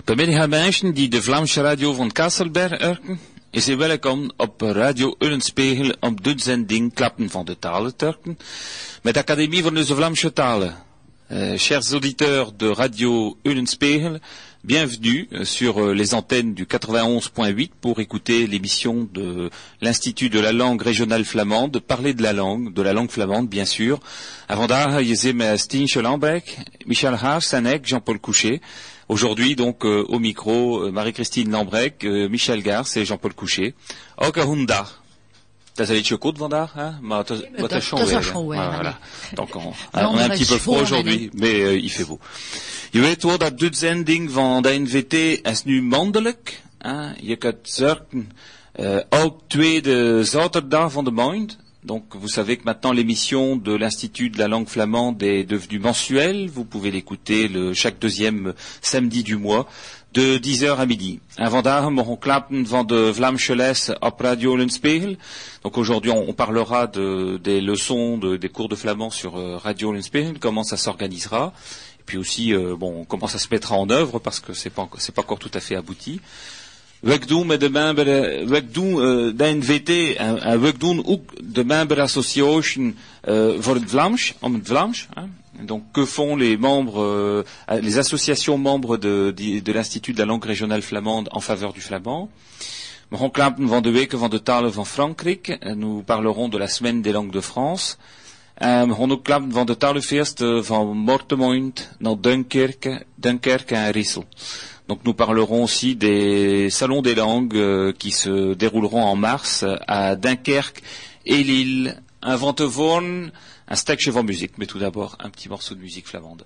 Bemiddag mensen die de Vlaamse radio van Kasselberg erken, is u welkom op Radio Ullenspiegel op de zending Klappen van de talen Turken, met de Académie van de Vlaamse talen. Euh, chers auditeurs de Radio Ullenspiegel, bienvenue euh, sur euh, les antennes du 91.8 pour écouter l'émission de l'Institut de la langue régionale flamande, parler de la langue, de la langue flamande bien sûr. Avant zit Stien Scholambeck, Michel Haas, Jean-Paul Couchet. Aujourd'hui, donc, euh, au micro, euh, Marie-Christine Lambrec, euh, Michel Garce et Jean-Paul is, dat- het dat is is schon weer, schon hè? weer, Voilà. Donc, on, on est un petit peu froid aujourd'hui, mais euh, il fait beau. Je weet wel dat dit zending van de NVT is nu maandelijk. Hè? Je kunt zorgen, ook tweede zaterdag van de maand. Donc, vous savez que maintenant l'émission de l'Institut de la langue flamande est devenue mensuelle. Vous pouvez l'écouter le, chaque deuxième samedi du mois, de 10h à midi. En vandaag mogen klappen van de op Radio. Donc aujourd'hui, on, parlera de, des leçons, de- des cours de flamand sur euh, Radio Lenspiegel, comment ça s'organisera. Et puis aussi, euh, bon, comment ça se mettra en œuvre, parce que c'est pas, c'est pas encore tout à fait abouti. Hein. Et Donc que font les membres, euh, les associations membres de, l'Institut de la langue régionale flamande en faveur du flamand? Van de weken van de talen van Frankrijk. Nous parlerons de la semaine des langues de France. Donc nous parlerons aussi des salons des langues euh, qui se dérouleront en mars à Dunkerque et Lille. Un Ventevorn, un stukje van muziek. Mais tout d'abord, un petit morceau de musique flamande.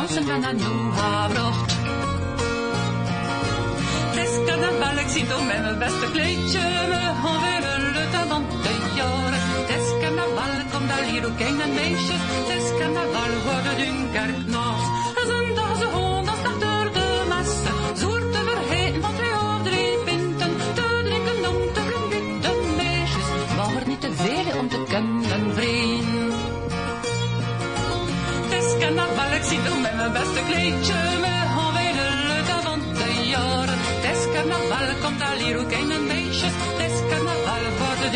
Niet om te dansen, ben aan nieuw gebracht. Het is carnaval, ik zie door met mijn beste kleedje me gaan willen lutten van de jaren. Het is carnaval, komt al hier ook een meisjes. Het is carnaval, komt al hier is carnaval voor de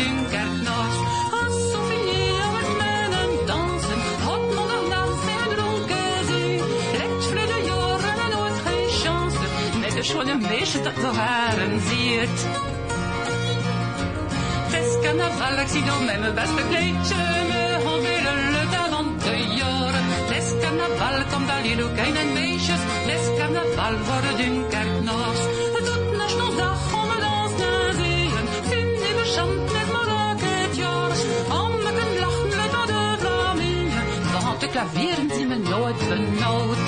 de chance. Met de schone meisjes dat nog haren ziet. Het is carnaval, ik zie door met mijn beste carnaval, komt al hier ook een meisjes. Het is carnaval voor de Dunkerknaars. Het doet nog nog dag om het dans te zien. Vind ik beschamd met mijn raket jaar. Om me kan lachen met al de Vlamingen. Want de klavieren zien me nooit benauwd.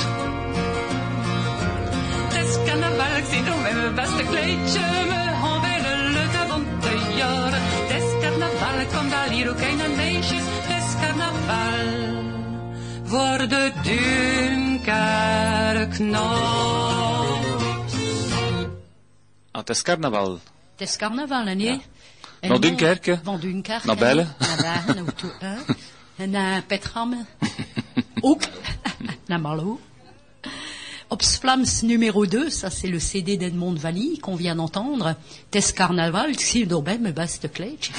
Het is carnaval, ik zie door met mijn beste kleedje me gaan willen lukken van de jaren. Het is carnaval, komt al hier ook een meisjes. Het is carnaval voor de Dunkerknaars. Ah, het is carnaval. Het is carnaval, hè, nee? En Naar Dunkerque? Van Dunkerque. Naar Bellen? Naar Bellen, naar naar Petram. Ook. naar Malo. Op Vlaams numéro 2, ça c'est le CD d'Edmond Valley qu'on vient d'entendre. Tes carnaval, si d'Aubin me baste kleedje.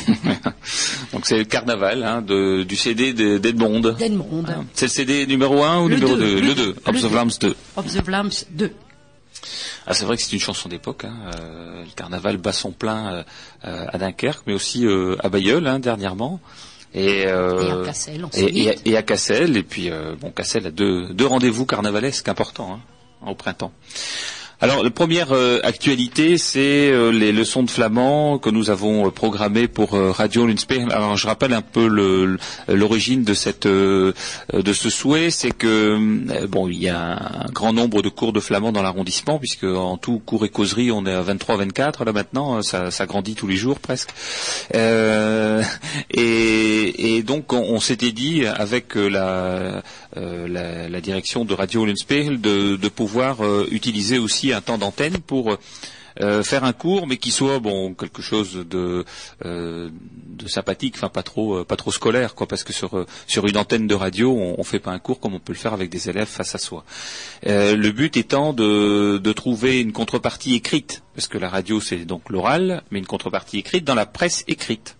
Donc c'est le carnaval hein, de, du CD de- d'Edmond. D'Edmond. Hein. C'est le CD numéro 1 ou Le numéro deux, 2 le Le deux, 2, Of le the deux. Vlaams 2. Of the Vlaams 2. Ah, c'est vrai que c'est une chanson d'époque. Hein. euh, le carnaval bat son plein euh, euh, à Dunkerque, mais aussi euh, à Bayeul hein, dernièrement. Et, euh, Et à Cassel, et, et, et à Cassel. Et puis, euh, bon, Cassel a deux, deux rendez-vous carnavalesques importants hein, au printemps. Alors, la première euh, actualité, c'est euh, les leçons de flamand que nous avons euh, programmées pour Radio Lunspeer. Alors, je rappelle un peu l'origine de ce souhait, c'est que bon, il y a un grand nombre de cours de flamand dans l'arrondissement, puisque en tout cours et causerie, on est à 23-24 là maintenant, ça, grandit tous les jours presque. Et, donc, on, s'était dit avec la, la, direction de Radio Lunspeer de, pouvoir utiliser aussi un temps d'antenne pour euh, faire un cours, mais qui soit bon quelque chose de, euh, sympathique, enfin pas trop euh, pas trop scolaire, quoi, parce que sur sur une antenne de radio, on, on fait pas un cours comme on peut le faire avec des élèves face à soi. Le but étant de, de trouver une contrepartie écrite, parce que la radio c'est donc l'oral, mais une contrepartie écrite dans la presse écrite.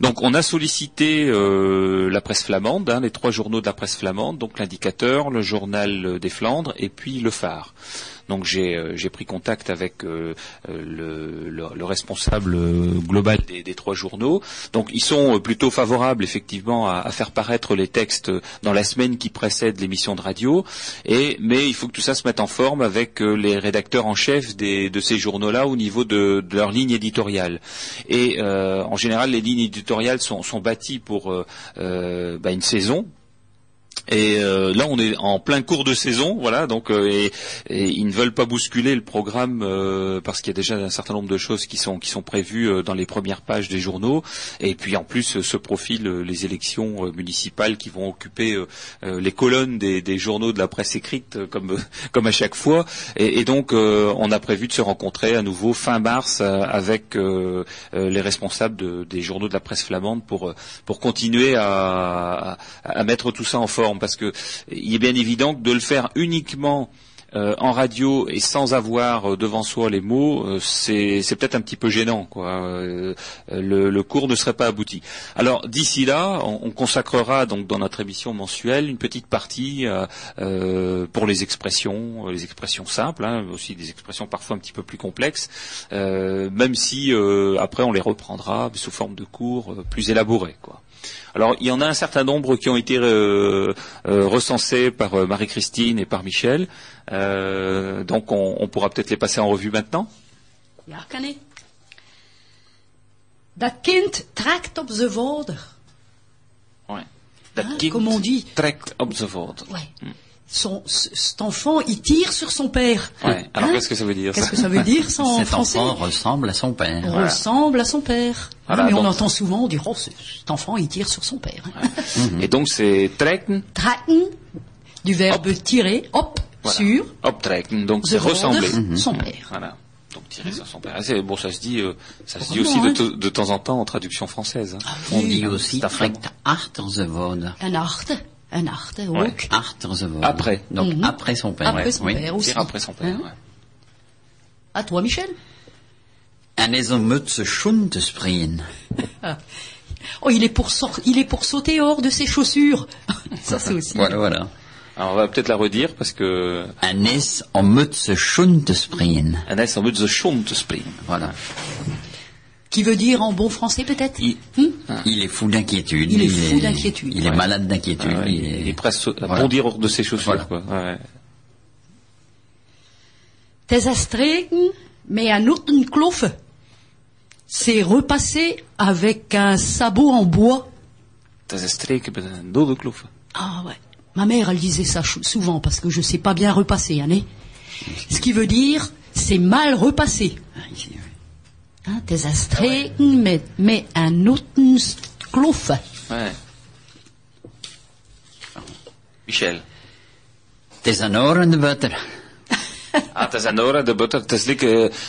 Donc on a sollicité la presse flamande, hein, les trois journaux de la presse flamande, donc l'indicateur, le journal des Flandres et puis le phare. Donc j'ai euh, j'ai pris contact avec euh, euh, le, le- le responsable global des, trois journaux. Donc ils sont plutôt favorables effectivement à, faire paraître les textes dans la semaine qui précède l'émission de radio. Mais il faut que tout ça se mette en forme avec les rédacteurs en chef de ces journaux-là au niveau de, de leur ligne éditoriale. Et en général, les lignes éditoriales sont, bâties pour bah, une saison. Et euh, là, on est en plein cours de saison, voilà. Donc, euh, et, ils ne veulent pas bousculer le programme euh, parce qu'il y a déjà un certain nombre de choses qui sont qui sont prévues dans les premières pages des journaux. Et puis, en plus, se profilent les élections municipales qui vont occuper les colonnes des, journaux de la presse écrite, comme comme à chaque fois. Et, donc, on a prévu de se rencontrer à nouveau fin mars avec les responsables de- des journaux de la presse flamande pour pour continuer à, à mettre tout ça en forme, parce que il est bien évident que de le faire uniquement euh, en radio et sans avoir euh, devant soi les mots, euh, c'est peut-être un petit peu gênant. Quoi. Euh, le, le cours ne serait pas abouti. Alors d'ici là, on, on consacrera donc dans notre émission mensuelle une petite partie euh, pour les expressions, les expressions simples, hein, aussi des expressions parfois un petit peu plus complexes, même si après on les reprendra sous forme de cours plus élaborés. Quoi. Alors, il y en a un certain nombre qui ont été euh, euh, recensés par euh, Marie-Christine et par Michel. Euh, donc, on, on pourra peut-être les passer en revue maintenant. Ja, kan ik. Dat kind trekt op zijn vader. Ouais. Dat kind comme on dit. trekt op zijn vader. Ouais. Son, cet enfant, il tire sur son père. Ouais. Alors, Hein qu'est-ce que ça veut dire Qu'est-ce que ça veut dire ça en Cet français enfant ressemble à son père. On Voilà. ressemble à son père. Hein, Voilà, mais on donc- entend souvent dire, oh, ce- cet enfant, il tire sur son père. hein. Et donc, c'est trekken, Traken, du verbe tirer, hop, voilà. sur, optrekken. Donc, c'est the vader, ressembler. son père. Voilà. Donc, tirer sur son père. Ah, Bon, ça se dit, euh, ça se dit aussi de, hein. de temps en temps en traduction française. hein. On dit Ah, aussi trekt ze woorden. Un art, un art, Ouais. ook. Achter ze woorden. Après. Donc Mhm. après son père. Après ouais. son oui. père aussi. Après son père. Hein ouais. À toi, Michel. En is om schoen te springen. Oh, il est pour il est pour sauter hors de ses chaussures. Ça, c'est aussi. Voilà, voilà. Alors, on va peut-être la redire parce que En is om uit zijn schoen te springen. un S en mode the Schont te springen. Voilà. Qui veut dire en bon français, peut-être Il- Hmm Il est fou d'inquiétude. Il est fou d'inquiétude. Il est Ouais. malade d'inquiétude. Ah ouais, il, il, est... presque à Voilà. bondir hors de ses chaussures. Voilà. Quoi. Ouais. Tes astreken, mais un autre. C'est repassé avec un sabot en bois. Dode kloffen. Ah ouais. Ma mère, elle disait ça souvent parce que je sais pas bien repasser, hein, né Ce qui veut dire, c'est mal repassé. Ah. Hein, tes astreken, mais, mais un autre clofe. Ouais. Michel. Het is een oor in de butter. Ah, het is een de butter. Het is like,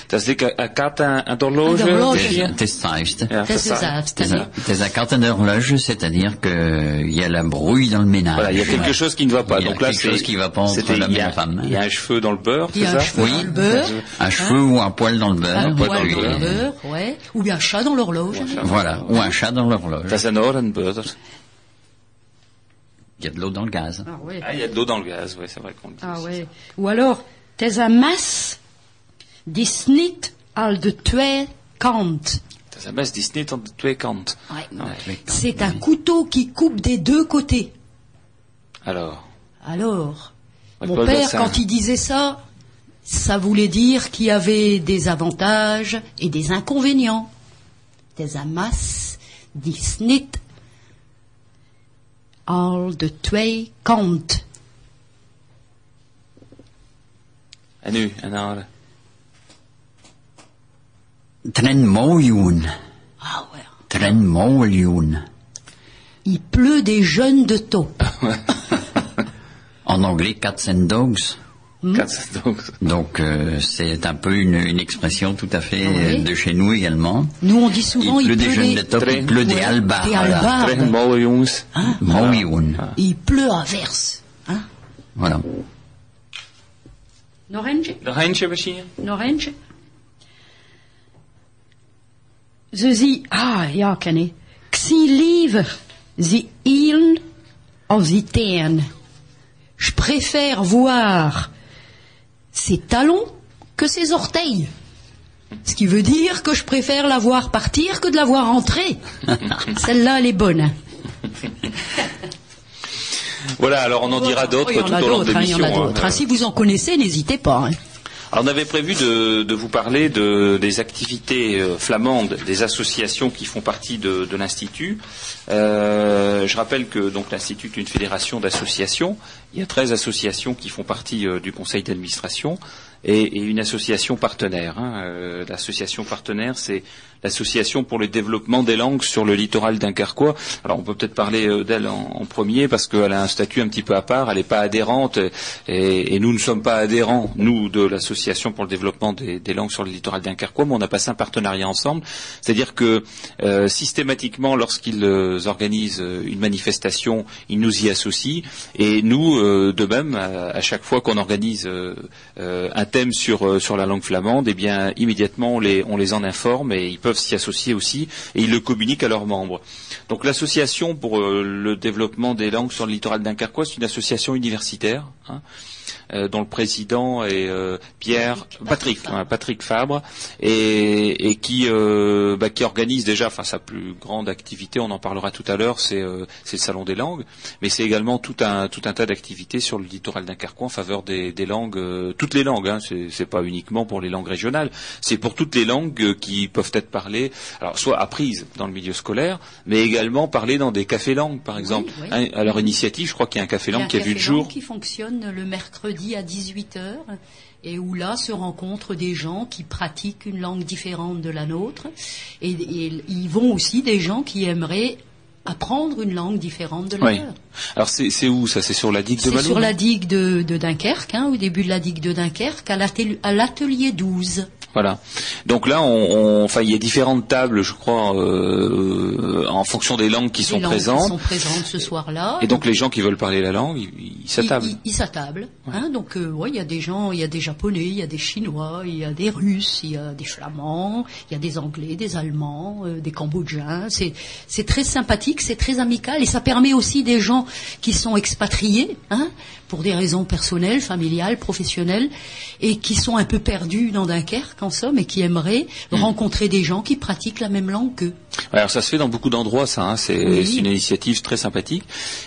het is like een kat en een horloge. Het is- Ja, Het is het ça, Het is c'est een- het kat en horloge, c'est-à-dire qu'il y a la brouille dans le ménage. Voilà, il y a quelque chose qui ne va pas. Il y a Donc là, quelque c'est chose qui va pas entre l'homme et la femme. Il y a un cheveu dans le beurre, Il y c'est a un ça cheveu Oui. dans le beurre. Un cheveu ou un poil dans le beurre. Un poil dans le beurre. ouais. Ou bien un chat dans l'horloge. Voilà, ou un chat dans l'horloge. Dat is een ora en butter. Il y a de l'eau dans le gaz. Ah ouais. Ah, il y a de l'eau dans le gaz, ouais, c'est vrai qu'on le dit. Ah ouais. Ou alors, tes un mas die snit al de twee kant. Dat is een mes die aan de twee kanten. Ouais. C'est un couteau qui coupe des deux côtés. Alors. Alors, mon père, quand il disait ça, ça voulait dire qu'il y avait des avantages et des inconvénients. Des amas, des snit, all de twee kant. En nu, en dan... Tren miljoen. Ah ouais. Tren miljoen. Il pleut des jeunes de taupe. En anglais, cats and dogs. Quatre, donc, Donc euh, c'est un peu une, une expression tout à fait Oui. euh, de chez nous également. Nous on dit souvent il pleut des jeunes de top, Très- il pleut des albards. des albards. Miljoen. il pleut à verse. Hein? Voilà. Nog eentje misschien? Orange? Ze zie, ah ja, ken ik. Ik zie liever zie hielen als teen. Je préfère voir ses talons que ses orteils. Ce qui veut dire que je préfère la voir partir que de la voir entrer. Celle-là, elle est bonne. Voilà, alors on en dira d'autres tout au long de hein, a l'émission. hein. Si vous en connaissez, n'hésitez pas. hein. Alors on avait prévu de, de vous parler de, des activités euh, flamandes des associations qui font partie de, de l'Institut. Euh, je rappelle que donc l'Institut est une fédération d'associations. Il y a 13 associations qui font partie euh, du conseil d'administration et, et une association partenaire. hein. Euh, l'association partenaire, c'est l'association pour le développement des langues sur le littoral dunkerquois. Alors on peut peut-être parler euh, d'elle en, premier parce qu'elle a un statut un petit peu à part, elle n'est pas adhérente et, nous ne sommes pas adhérents, nous, de l'association pour le développement des, langues sur le littoral dunkerquois, mais on a passé un partenariat ensemble. C'est-à-dire que euh, systématiquement, lorsqu'ils euh, organisent une manifestation, ils nous y associent et nous, de même, à, chaque fois qu'on organise un thème sur, sur la langue flamande, eh bien immédiatement on les, on les en informe et ils peuvent s'y associer aussi et ils le communiquent à leurs membres. Donc l'association pour euh, le développement des langues sur le littoral dunkerquois, c'est une association universitaire. hein, dont le président est euh, Pierre Patrick Patrick Fabre et, et qui euh, bah, qui organise déjà enfin sa plus grande activité on en parlera tout à l'heure c'est euh, le salon des langues mais c'est également tout un tout un tas d'activités sur le littoral dunkerquois en faveur des, des langues euh, toutes les langues hein, c'est pas uniquement pour les langues régionales c'est pour toutes les langues euh, qui peuvent être parlées alors soit apprises dans le milieu scolaire mais également parlées dans des cafés langues par exemple. oui. À leur initiative je crois qu'il y a un café langue qui a vu le jour. langue qui fonctionne le mercredi à 18h et où là se rencontrent des gens qui pratiquent une langue différente de la nôtre et, et ils vont aussi des gens qui aimeraient apprendre une langue différente de la Oui. leur. Alors c'est c'est où ça? C'est sur la digue de C'est Malou sur non la digue de, de Dunkerque, hein, au début de la digue de Dunkerque, à l'atelier à l'atelier 12. Voilà. Donc là, on, enfin, il y a différentes tables, je crois, euh, en fonction des langues qui Les sont langues présentes. Qui sont présentes ce soir-là. Et donc les gens qui veulent parler la langue, ils s'attablent. Ils, s'attablent. Hein, donc, euh, ouais, il y a des gens, il y a des Japonais, il y a des Chinois, il y a des Russes, il y a des Flamands, il y a des Anglais, des Allemands, euh, des Cambodgiens. C'est, c'est très sympathique, c'est très amical et ça permet aussi des gens qui sont expatriés, hein, pour des raisons personnelles, familiales, professionnelles, et qui sont un peu perdus dans Dunkerque en somme et qui aimeraient Hmm. rencontrer des gens qui pratiquent la même langue qu'eux. Alors ça se fait dans beaucoup d'endroits, ça. hein, C'est Oui. une initiative très sympathique.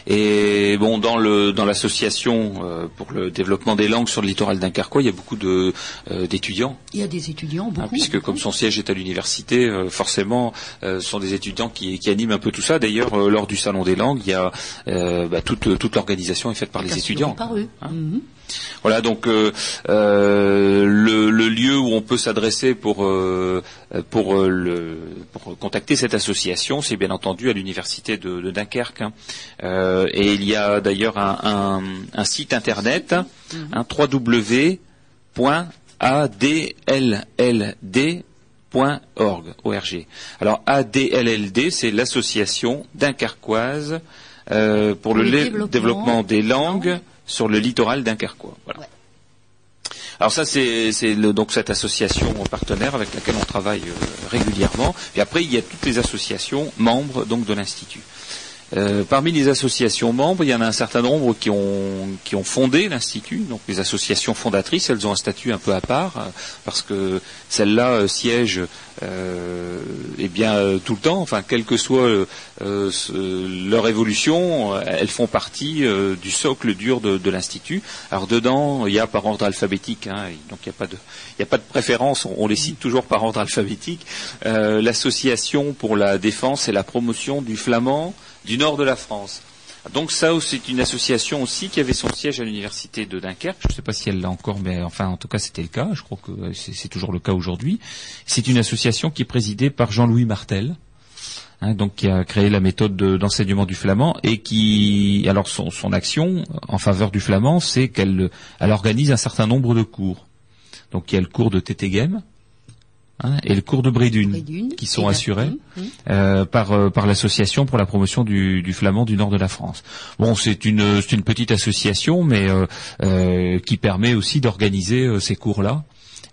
Et bon, dans le dans l'association euh, pour le développement des langues sur le littoral dunkerquois, il y a beaucoup de euh, d'étudiants. Il y a des étudiants, beaucoup. Hein, puisque comme son siège est à l'université, euh, forcément, ce sont des étudiants qui, qui animent un peu tout ça. D'ailleurs, lors du salon des langues, il y a bah, toute, toute l'organisation est faite par les étudiants. Par eux. Hein. Mhm. Voilà donc euh, euh, le, le lieu où on peut s'adresser pour euh, pour le pour contacter cette association, c'est bien entendu à l'université de, de Dunkerque. hein. Et il y a d'ailleurs un, un, un site internet, hein, www.adlld.org. ORG. Alors ADLLD, c'est l'association dunkerquoise pour le, développement développement des langues. Sur le littoral dunkerquois. Voilà. Alors ça, c'est donc cette association partenaire avec laquelle on travaille euh, régulièrement. Et après, il y a toutes les associations membres donc de l'institut. Euh, parmi les associations membres, il y en a un certain nombre qui ont, fondé l'Institut. Donc les associations fondatrices, elles ont un statut un peu à part, euh, parce que celles-là euh, siègent euh, eh bien euh, tout le temps, enfin quelle que soit euh, leur évolution, euh, elles font partie euh, du socle dur de, l'Institut. Alors dedans, il y a par ordre alphabétique, hein, donc il n'y a pas de a pas de préférence, on, on les cite toujours par ordre alphabétique. Euh, L'association pour la défense et la promotion du flamand du nord de la France. Donc ça, c'est une association aussi qui avait son siège à l'université de Dunkerque. Je ne sais pas si elle l'a encore, mais enfin, en tout cas, c'était le cas. Je crois que c'est toujours le cas aujourd'hui. C'est une association qui est présidée par Jean-Louis Martel, hein, donc qui a créé la méthode de- d'enseignement du flamand et qui, alors son, action en faveur du flamand, c'est qu'elle elle organise un certain nombre de cours. Donc il y a le cours de Tétégem hein, et le cours de Brédune, Brédune qui sont assurés euh, par euh, par l'association pour la promotion du, du flamand du nord de la France. Bon, c'est une c'est une petite association, mais euh, euh, qui permet aussi d'organiser euh, ces cours-là.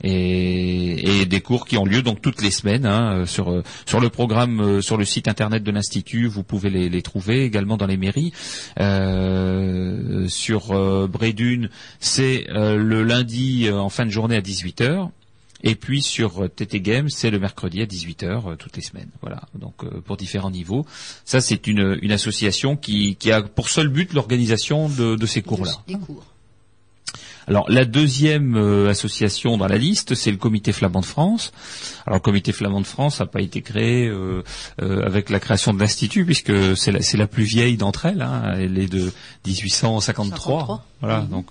Et, et des cours qui ont lieu donc toutes les semaines hein, euh, sur sur le programme sur le site internet de l'institut vous pouvez les, les trouver également dans les mairies Euh, sur euh, Brédune c'est euh, le lundi euh, en fin de journée à 18h et puis sur TT Games, c'est le mercredi à 18h euh, toutes les semaines. Voilà, donc euh, pour différents niveaux. Ça, c'est une, une association qui, qui a pour seul but l'organisation de, de ces cours-là. Des cours. Alors la deuxième euh, association dans la liste, c'est le Comité flamand de France. Alors le Comité flamand de France n'a pas été créé euh, euh, avec la création de l'institut, puisque c'est la, plus vieille d'entre elles. hein. Elle est de 1853. 53. Voilà, Mhm. donc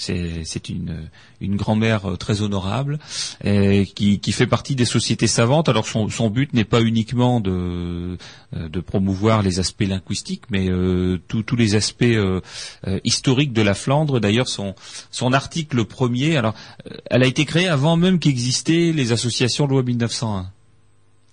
c'est une grand-mère euh, très honorable et qui, fait partie des sociétés savantes. Alors son, son but n'est pas uniquement de euh, de promouvoir les aspects linguistiques, mais euh, tous les aspects euh, euh, historiques de la Flandre. D'ailleurs, son article premier, alors euh, elle a été créée avant même qu'existaient les associations loi 1901.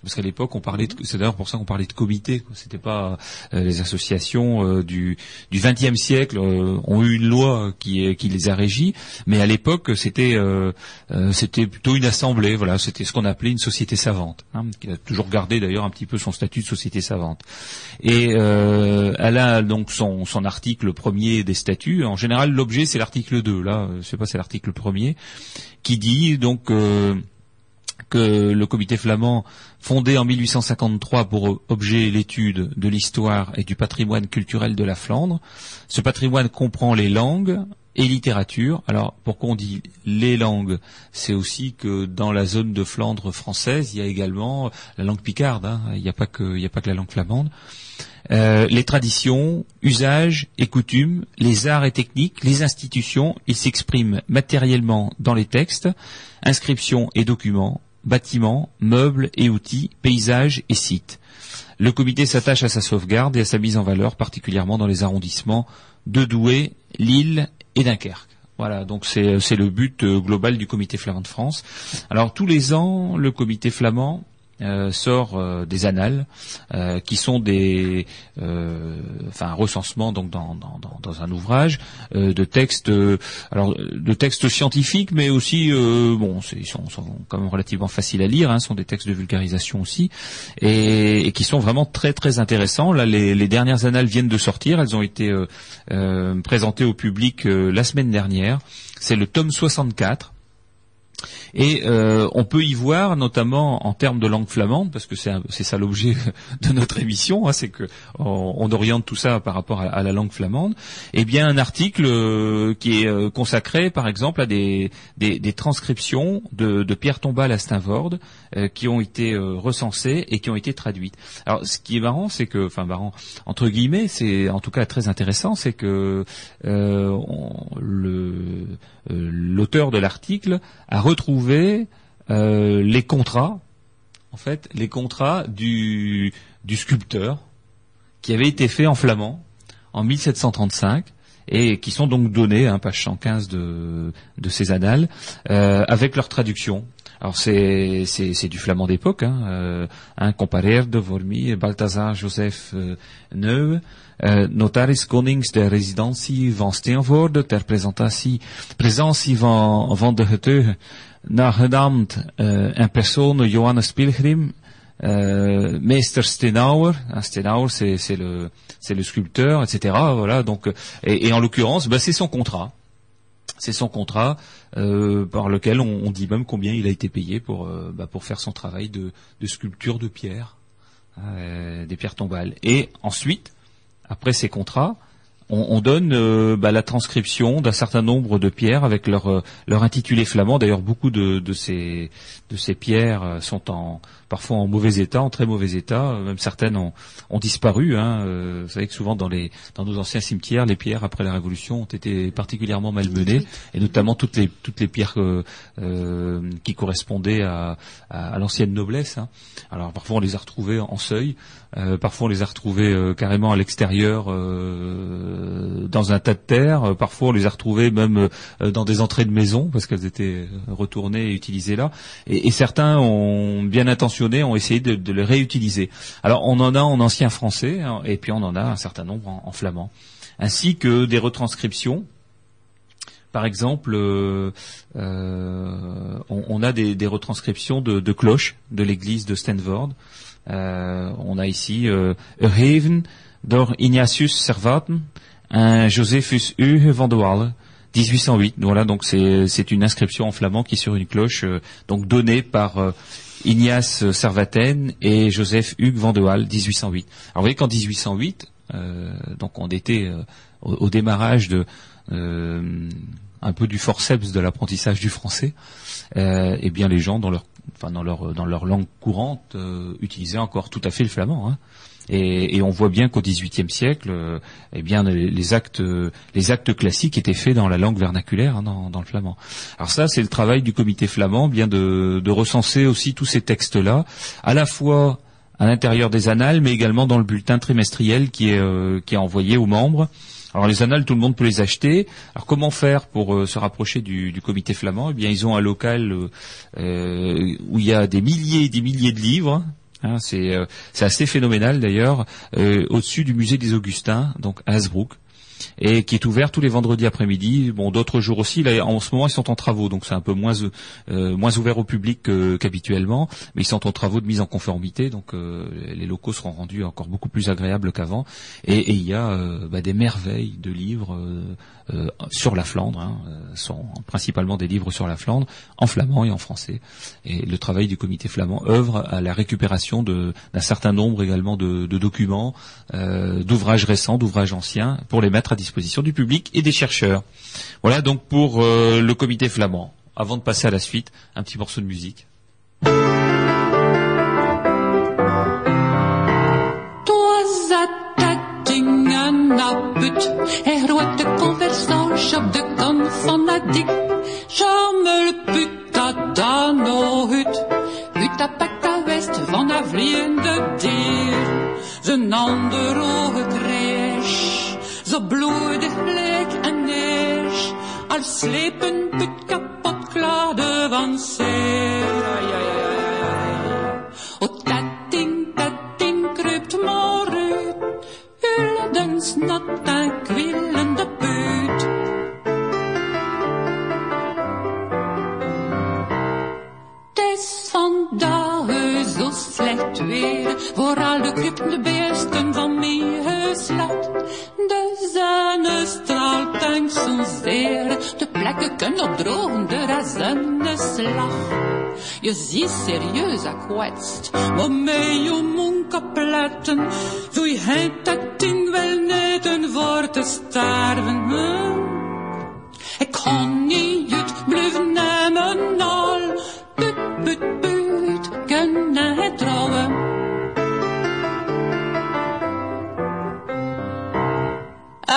Parce qu'à l'époque, on parlait, de- c'est d'ailleurs pour ça qu'on parlait de comité. C'était pas euh, les associations euh, du du XXe siècle euh, ont eu une loi qui qui les a régies, mais à l'époque, c'était euh, euh, c'était plutôt une assemblée. Voilà, c'était ce qu'on appelait une société savante, hein, qui a toujours gardé d'ailleurs un petit peu son statut de société savante. Et euh, elle a donc son, son article premier des statuts. En général, l'objet c'est l'article 2. Là, je sais pas, c'est l'article premier qui dit donc euh, que le comité flamand, fondé en 1853 pour objet l'étude de l'histoire et du patrimoine culturel de la Flandre, ce patrimoine comprend les langues et littérature. Alors, pourquoi on dit les langues? C'est aussi que dans la zone de Flandre française, il y a également la langue picarde. hein. Il n'y a pas que, a pas que la langue flamande. Euh, les traditions, usages et coutumes, les arts et techniques, les institutions, ils s'expriment matériellement dans les textes, inscriptions et documents, bâtiments, meubles et outils, paysages et sites. Le comité s'attache à sa sauvegarde et à sa mise en valeur, particulièrement dans les arrondissements de Douai, Lille et Dunkerque. Voilà, donc c'est c'est le but euh, global du comité flamand de France. Alors tous les ans, le comité flamand euh, sort euh, des annales euh, qui sont des enfin un recensement donc dans, dans, dans, un ouvrage de textes alors de textes scientifiques mais aussi bon ils sont, sont quand même relativement faciles à lire hein, sont des textes de vulgarisation aussi et, qui sont vraiment très très intéressants. Là les, dernières annales viennent de sortir. Elles ont été présentées au public la semaine dernière. C'est le tome 64 et euh, on peut y voir, notamment en termes de langue flamande, parce que c'est ça l'objet de notre émission, hein, c'est que on, on oriente tout ça par rapport à, la langue flamande. Eh bien, un article euh, qui est euh, consacré, par exemple, à des, transcriptions de, Pierre Tombal à Steinvorde euh, qui ont été recensées et qui ont été traduites. Alors, ce qui est marrant, c'est que, enfin marrant entre guillemets, c'est en tout cas très intéressant, c'est que l'auteur de l'article a retrouvé euh, les contrats, en fait, les contrats du, sculpteur qui avaient été faits en flamand en 1735 et qui sont donc donnés, hein, page 115 de, de ces annales, euh, avec leur traduction. Alors c'est c'est du flamand d'époque, hein, euh, comparer de Vormi, Balthazar Joseph euh, euh, notaris konings der residentie van Steenvoorde ter presentatie presentatie van van de getuigen na genaamd uh, in persoon Johannes Pilgrim euh, Meester Stenauer, hein, Stenauer c'est c'est le c'est le sculpteur, etc. Voilà donc et, en l'occurrence, bah, c'est son contrat, c'est son contrat euh, par lequel on, dit même combien il a été payé pour euh, bah, faire son travail de, de sculpture de pierre, euh, des pierres tombales. Et ensuite, après ces contrats, on, on donne euh, bah, la transcription d'un certain nombre de pierres avec leur euh, leur intitulé flamand. D'ailleurs, beaucoup de, de ces de ces pierres euh, sont en parfois en mauvais état, en très mauvais état. Euh, Même certaines ont, ont disparu. Hein. Vous savez que souvent dans les dans nos anciens cimetières, les pierres après la Révolution ont été particulièrement malmenées, et notamment toutes les toutes les pierres euh, euh, qui correspondaient à, à, à l'ancienne noblesse. hein. Alors parfois on les a retrouvées en seuil, euh, parfois on les a retrouvées euh, carrément à l'extérieur euh, dans un tas de terre. Euh, Parfois on les a retrouvées même euh, dans des entrées de maison parce qu'elles étaient retournées et utilisées là. Et, certains ont bien intentionnés ont essayé de, les réutiliser. Alors on en a en ancien français hein, et puis on en a un certain nombre en, flamand, ainsi que des retranscriptions. Par exemple, euh, on, a des, des retranscriptions de, de cloches de l'église de Stanford. Euh, on a ici euh, Heaven door Ignatius Servaten, un Josephus Hugue van de Walle, 1808. Voilà, donc c'est une inscription en flamand qui est sur une cloche, euh, donc donnée par euh, Ignace Servaten et Joseph Hugues van de Waal, 1808. Alors vous voyez qu'en 1808, euh, donc on était euh, au, démarrage de euh, un peu du forceps de l'apprentissage du français, euh, eh bien les gens dans leur enfin dans leur dans leur langue courante euh, utilisaient encore tout à fait le flamand. hein. Et, et on voit bien qu'au XVIIIe siècle, euh, eh bien les, les actes les actes classiques étaient faits dans la langue vernaculaire, hein, dans, dans le flamand. Alors ça, c'est le travail du comité flamand, bien de, de recenser aussi tous ces textes-là, à la fois à l'intérieur des annales, mais également dans le bulletin trimestriel qui est euh, qui est envoyé aux membres. Alors les annales, tout le monde peut les acheter. Alors comment faire pour euh, se rapprocher du, comité flamand? Eh bien, ils ont un local euh, euh, où il y a des milliers et des milliers de livres. Hein, c'est assez phénoménal d'ailleurs, au-dessus du musée des Augustins, donc à Hasbrook et qui est ouvert tous les vendredis après-midi. Bon, d'autres jours aussi. Là, en ce moment, ils sont en travaux, donc c'est un peu moins euh, moins ouvert au public qu'habituellement, mais ils sont en travaux de mise en conformité, donc euh, les locaux seront rendus encore beaucoup plus agréables qu'avant. Et, il y a euh, bah, des merveilles de livres euh, sur la Flandre, hein, euh, sont principalement des livres sur la Flandre, en flamand et en français. Et le travail du comité flamand œuvre à la récupération d'un certain nombre également de, de documents, euh, d'ouvrages récents, d'ouvrages anciens, pour les mettre à disposition du public et des chercheurs. Voilà donc pour euh, le comité flamand. Avant de passer à la suite, un petit morceau de musique. Was a tatting en a put. Er wordt de conversage op de kant van a dik. Jammer put dat dan no hut. Hut a pakt a west van a vliegende dier. Zijn ander ogen trash. Zo bloedig gelijk en neers. Als slepen put kapot klade van zeer. Ai, ai, ai, ai, ai. O tatting, tatting, kruipt maar uit. Uldens nat en kwillende slecht weer, vooral de kruipende beesten van mijn. De zon straalt en zozeer, de plekken kunnen opdrogen door haar zonneslag. Je ziet serieus gekwetst, maar met je mond kapletten, zo je hebt dat ding wel net een voor te sterven. hè? Ik kan niet uit blijven nemen al, put, put, put,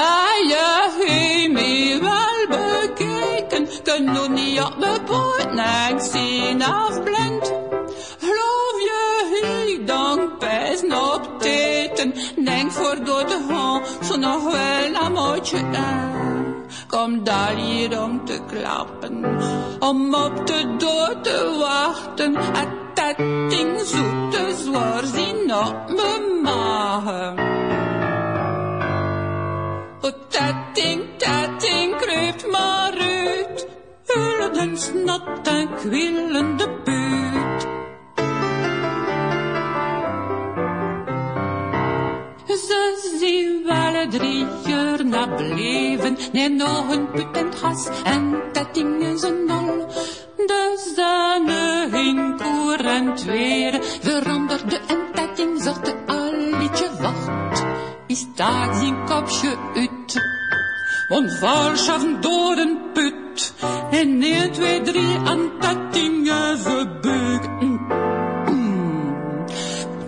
Ah, je hebt me wel bekeken, kan nog niet op mijn poot naar zien. Geloof je, ik dank best op teten, denk voor door de hand, zo nog wel een mootje. Kom daar hier om te klappen, om op de dood te wachten. En dat ding zoete zwaar zien op mijn maag. een snot en kwillende buurt. Ze zien wel drie jaar na bleven, nee, nog een put en gas en tetting is een nol. De zane ging koer en weer veranderde en tetting zat al liedje wacht. Is daar zijn kopje uit? Valschaffen door een put. En 1, 2, 3 aan tettingen verbeugd.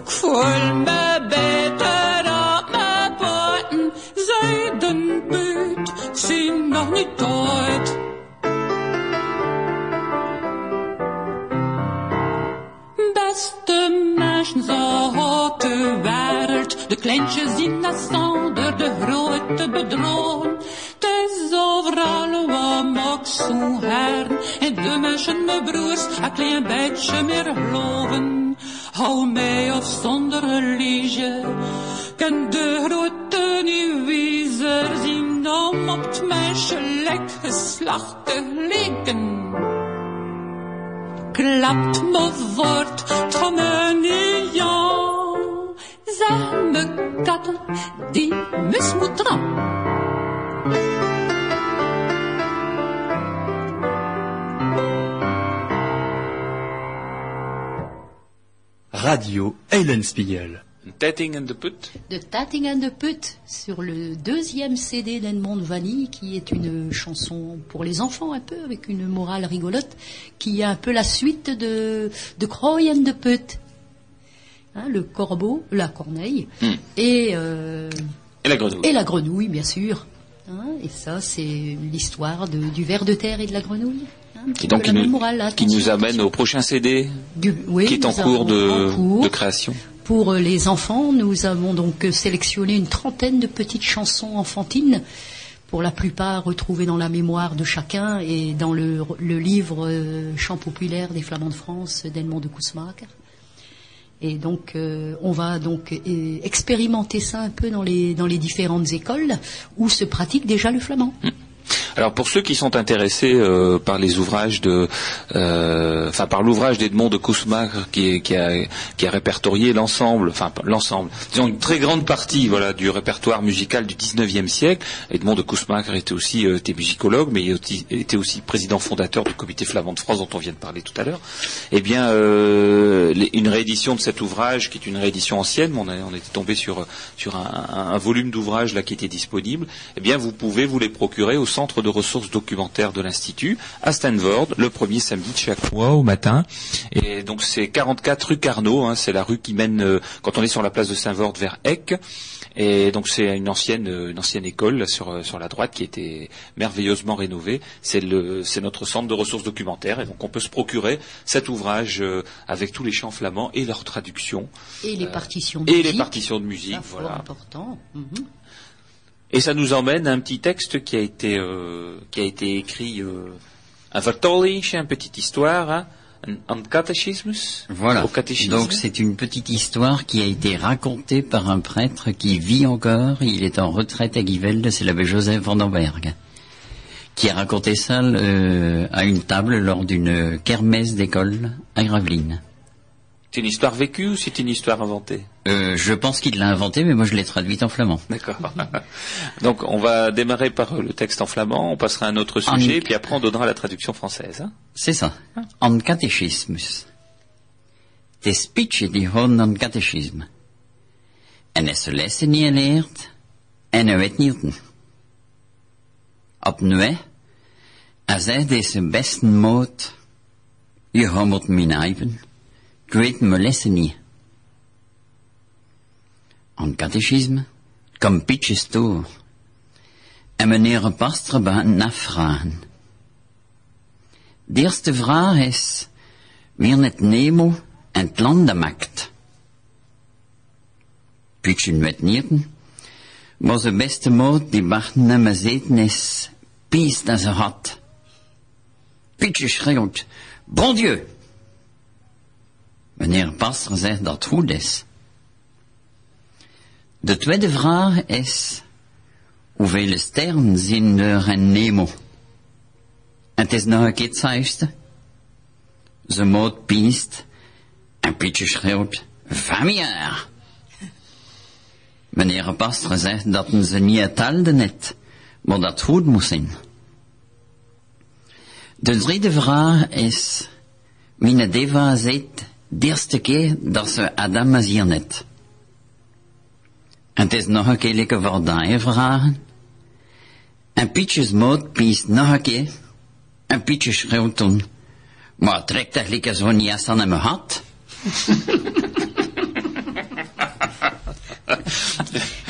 Ik voel me beter op mijn poten. Zuidenbuurt, zie nog niet uit. Beste zo houdt de wereld. De kleintjes in de zonder de grote bedrogen. Is overal wat ook zo hern. En de mensen, mijn broers, een klein beetje meer geloven. Hou mij of zonder religie. Kan de grote niet wijzer zien om op het menselijk geslacht te lijken klapt me voort, tromme ja. Zeg me katten, die mis moet eraan. Radio Eilenspiegel. Een tetting in de put. de Tatting and the Put sur le deuxième CD d'Edmond Vanille, qui est une chanson pour les enfants un peu, avec une morale rigolote, qui est un peu la suite de, de Croy and the Put. Hein, le corbeau, la corneille, Hmm. et, euh, Et la grenouille. et la grenouille, bien sûr. Hein, et ça, c'est l'histoire du ver de terre et de la grenouille. Et donc, qui nous, morale, là, qui nous attention, amène au prochain CD du- oui, qui est en cours de, en cours. de création. Pour euh, les enfants, nous avons donc euh, sélectionné une trentaine de petites chansons enfantines, pour la plupart retrouvées dans la mémoire de chacun et dans le, le livre euh, Chant populaire des Flamands de France d'Edmond de Kousmaker. Et donc, euh, on va donc euh, expérimenter ça un peu dans les, dans les différentes écoles où se pratique déjà le flamand. Alors pour ceux qui sont intéressés euh, par les ouvrages de, euh, par l'ouvrage d'Edmond de Kousmaker qui, a, répertorié l'ensemble, enfin l'ensemble, disons une très grande partie, voilà, du répertoire musical du 19e siècle. Edmond de Kousmaker était aussi euh, musicologue, mais il était aussi président fondateur du Comité flamand de France dont on vient de parler tout à l'heure. Eh bien, euh, une réédition de cet ouvrage, qui est une réédition ancienne, mais on, a- était tombé sur un volume d'ouvrages là qui était disponible. Eh bien, vous pouvez vous les procurer au Centre de ressources documentaires de l'Institut à Stanford le premier samedi de chaque mois au matin. Et donc c'est 44 rue Carnot, hein, c'est la rue qui mène euh, quand on est sur la place de Saint-Vord vers Eck. Et donc c'est une ancienne euh, une ancienne école là, sur euh, sur la droite qui était merveilleusement rénovée. C'est le c'est notre centre de ressources documentaires et donc on peut se procurer cet ouvrage euh, avec tous les chants flamands et leurs traductions Et les partitions de et les musique. partitions de musique. Voilà. important. Mhm. Et ça nous emmène à un petit texte qui a été euh, qui a été écrit euh, un vertolling, une petite histoire, hein, un, un catéchisme. Voilà. Au catéchisme. Donc c'est une petite histoire qui a été racontée par un prêtre qui vit encore. Il est en retraite à Givelde, c'est l'abbé Joseph Vandenberg, qui a raconté ça euh, à une table lors d'une kermesse d'école à Gravelines. C'est une histoire vécue ou c'est une histoire inventée Euh, je pense qu'il l'a inventé, mais moi je l'ai traduite en flamand. D'accord. Donc on va démarrer par euh, le texte en flamand, on passera à un autre En- sujet, puis après on donnera la traduction française. hein. C'est ça. En catechismus. De speech die horen aan catechisme. En ze lessen niet leert, en hij weet niet. Op nu, als hij deze besten moot, je hommelt mijn lessen niet. En catechisme, kom pitjes toe. En meneer een pastor bij een afvragen. De eerste vraag is, wie het Nemo en het land maakt. Pitchen met nieten, maar zijn beste moot die wachten naar me zeten is, pies dat ze had. Pitje schreeuwt, bon Dieu. Meneer Pastor zegt dat goed is. De tweede vraag is, hoeveel sterren zien er in Nemo? Het is nog een keer het zuiste. Ze moot piest en Pietje schreeuwt, jaar. Meneer Pastor zegt dat ze niet telde net, maar dat goed moest zijn. De derde vraag is, mijn deva zegt de eerste keer dat ze Adam hier net. En het is nog een keer lekker voor die vragen. En Pietjes moot piest nog een keer. En Pietje schreeuwt toen, maar trekt eigenlijk zo niet eens aan hem had.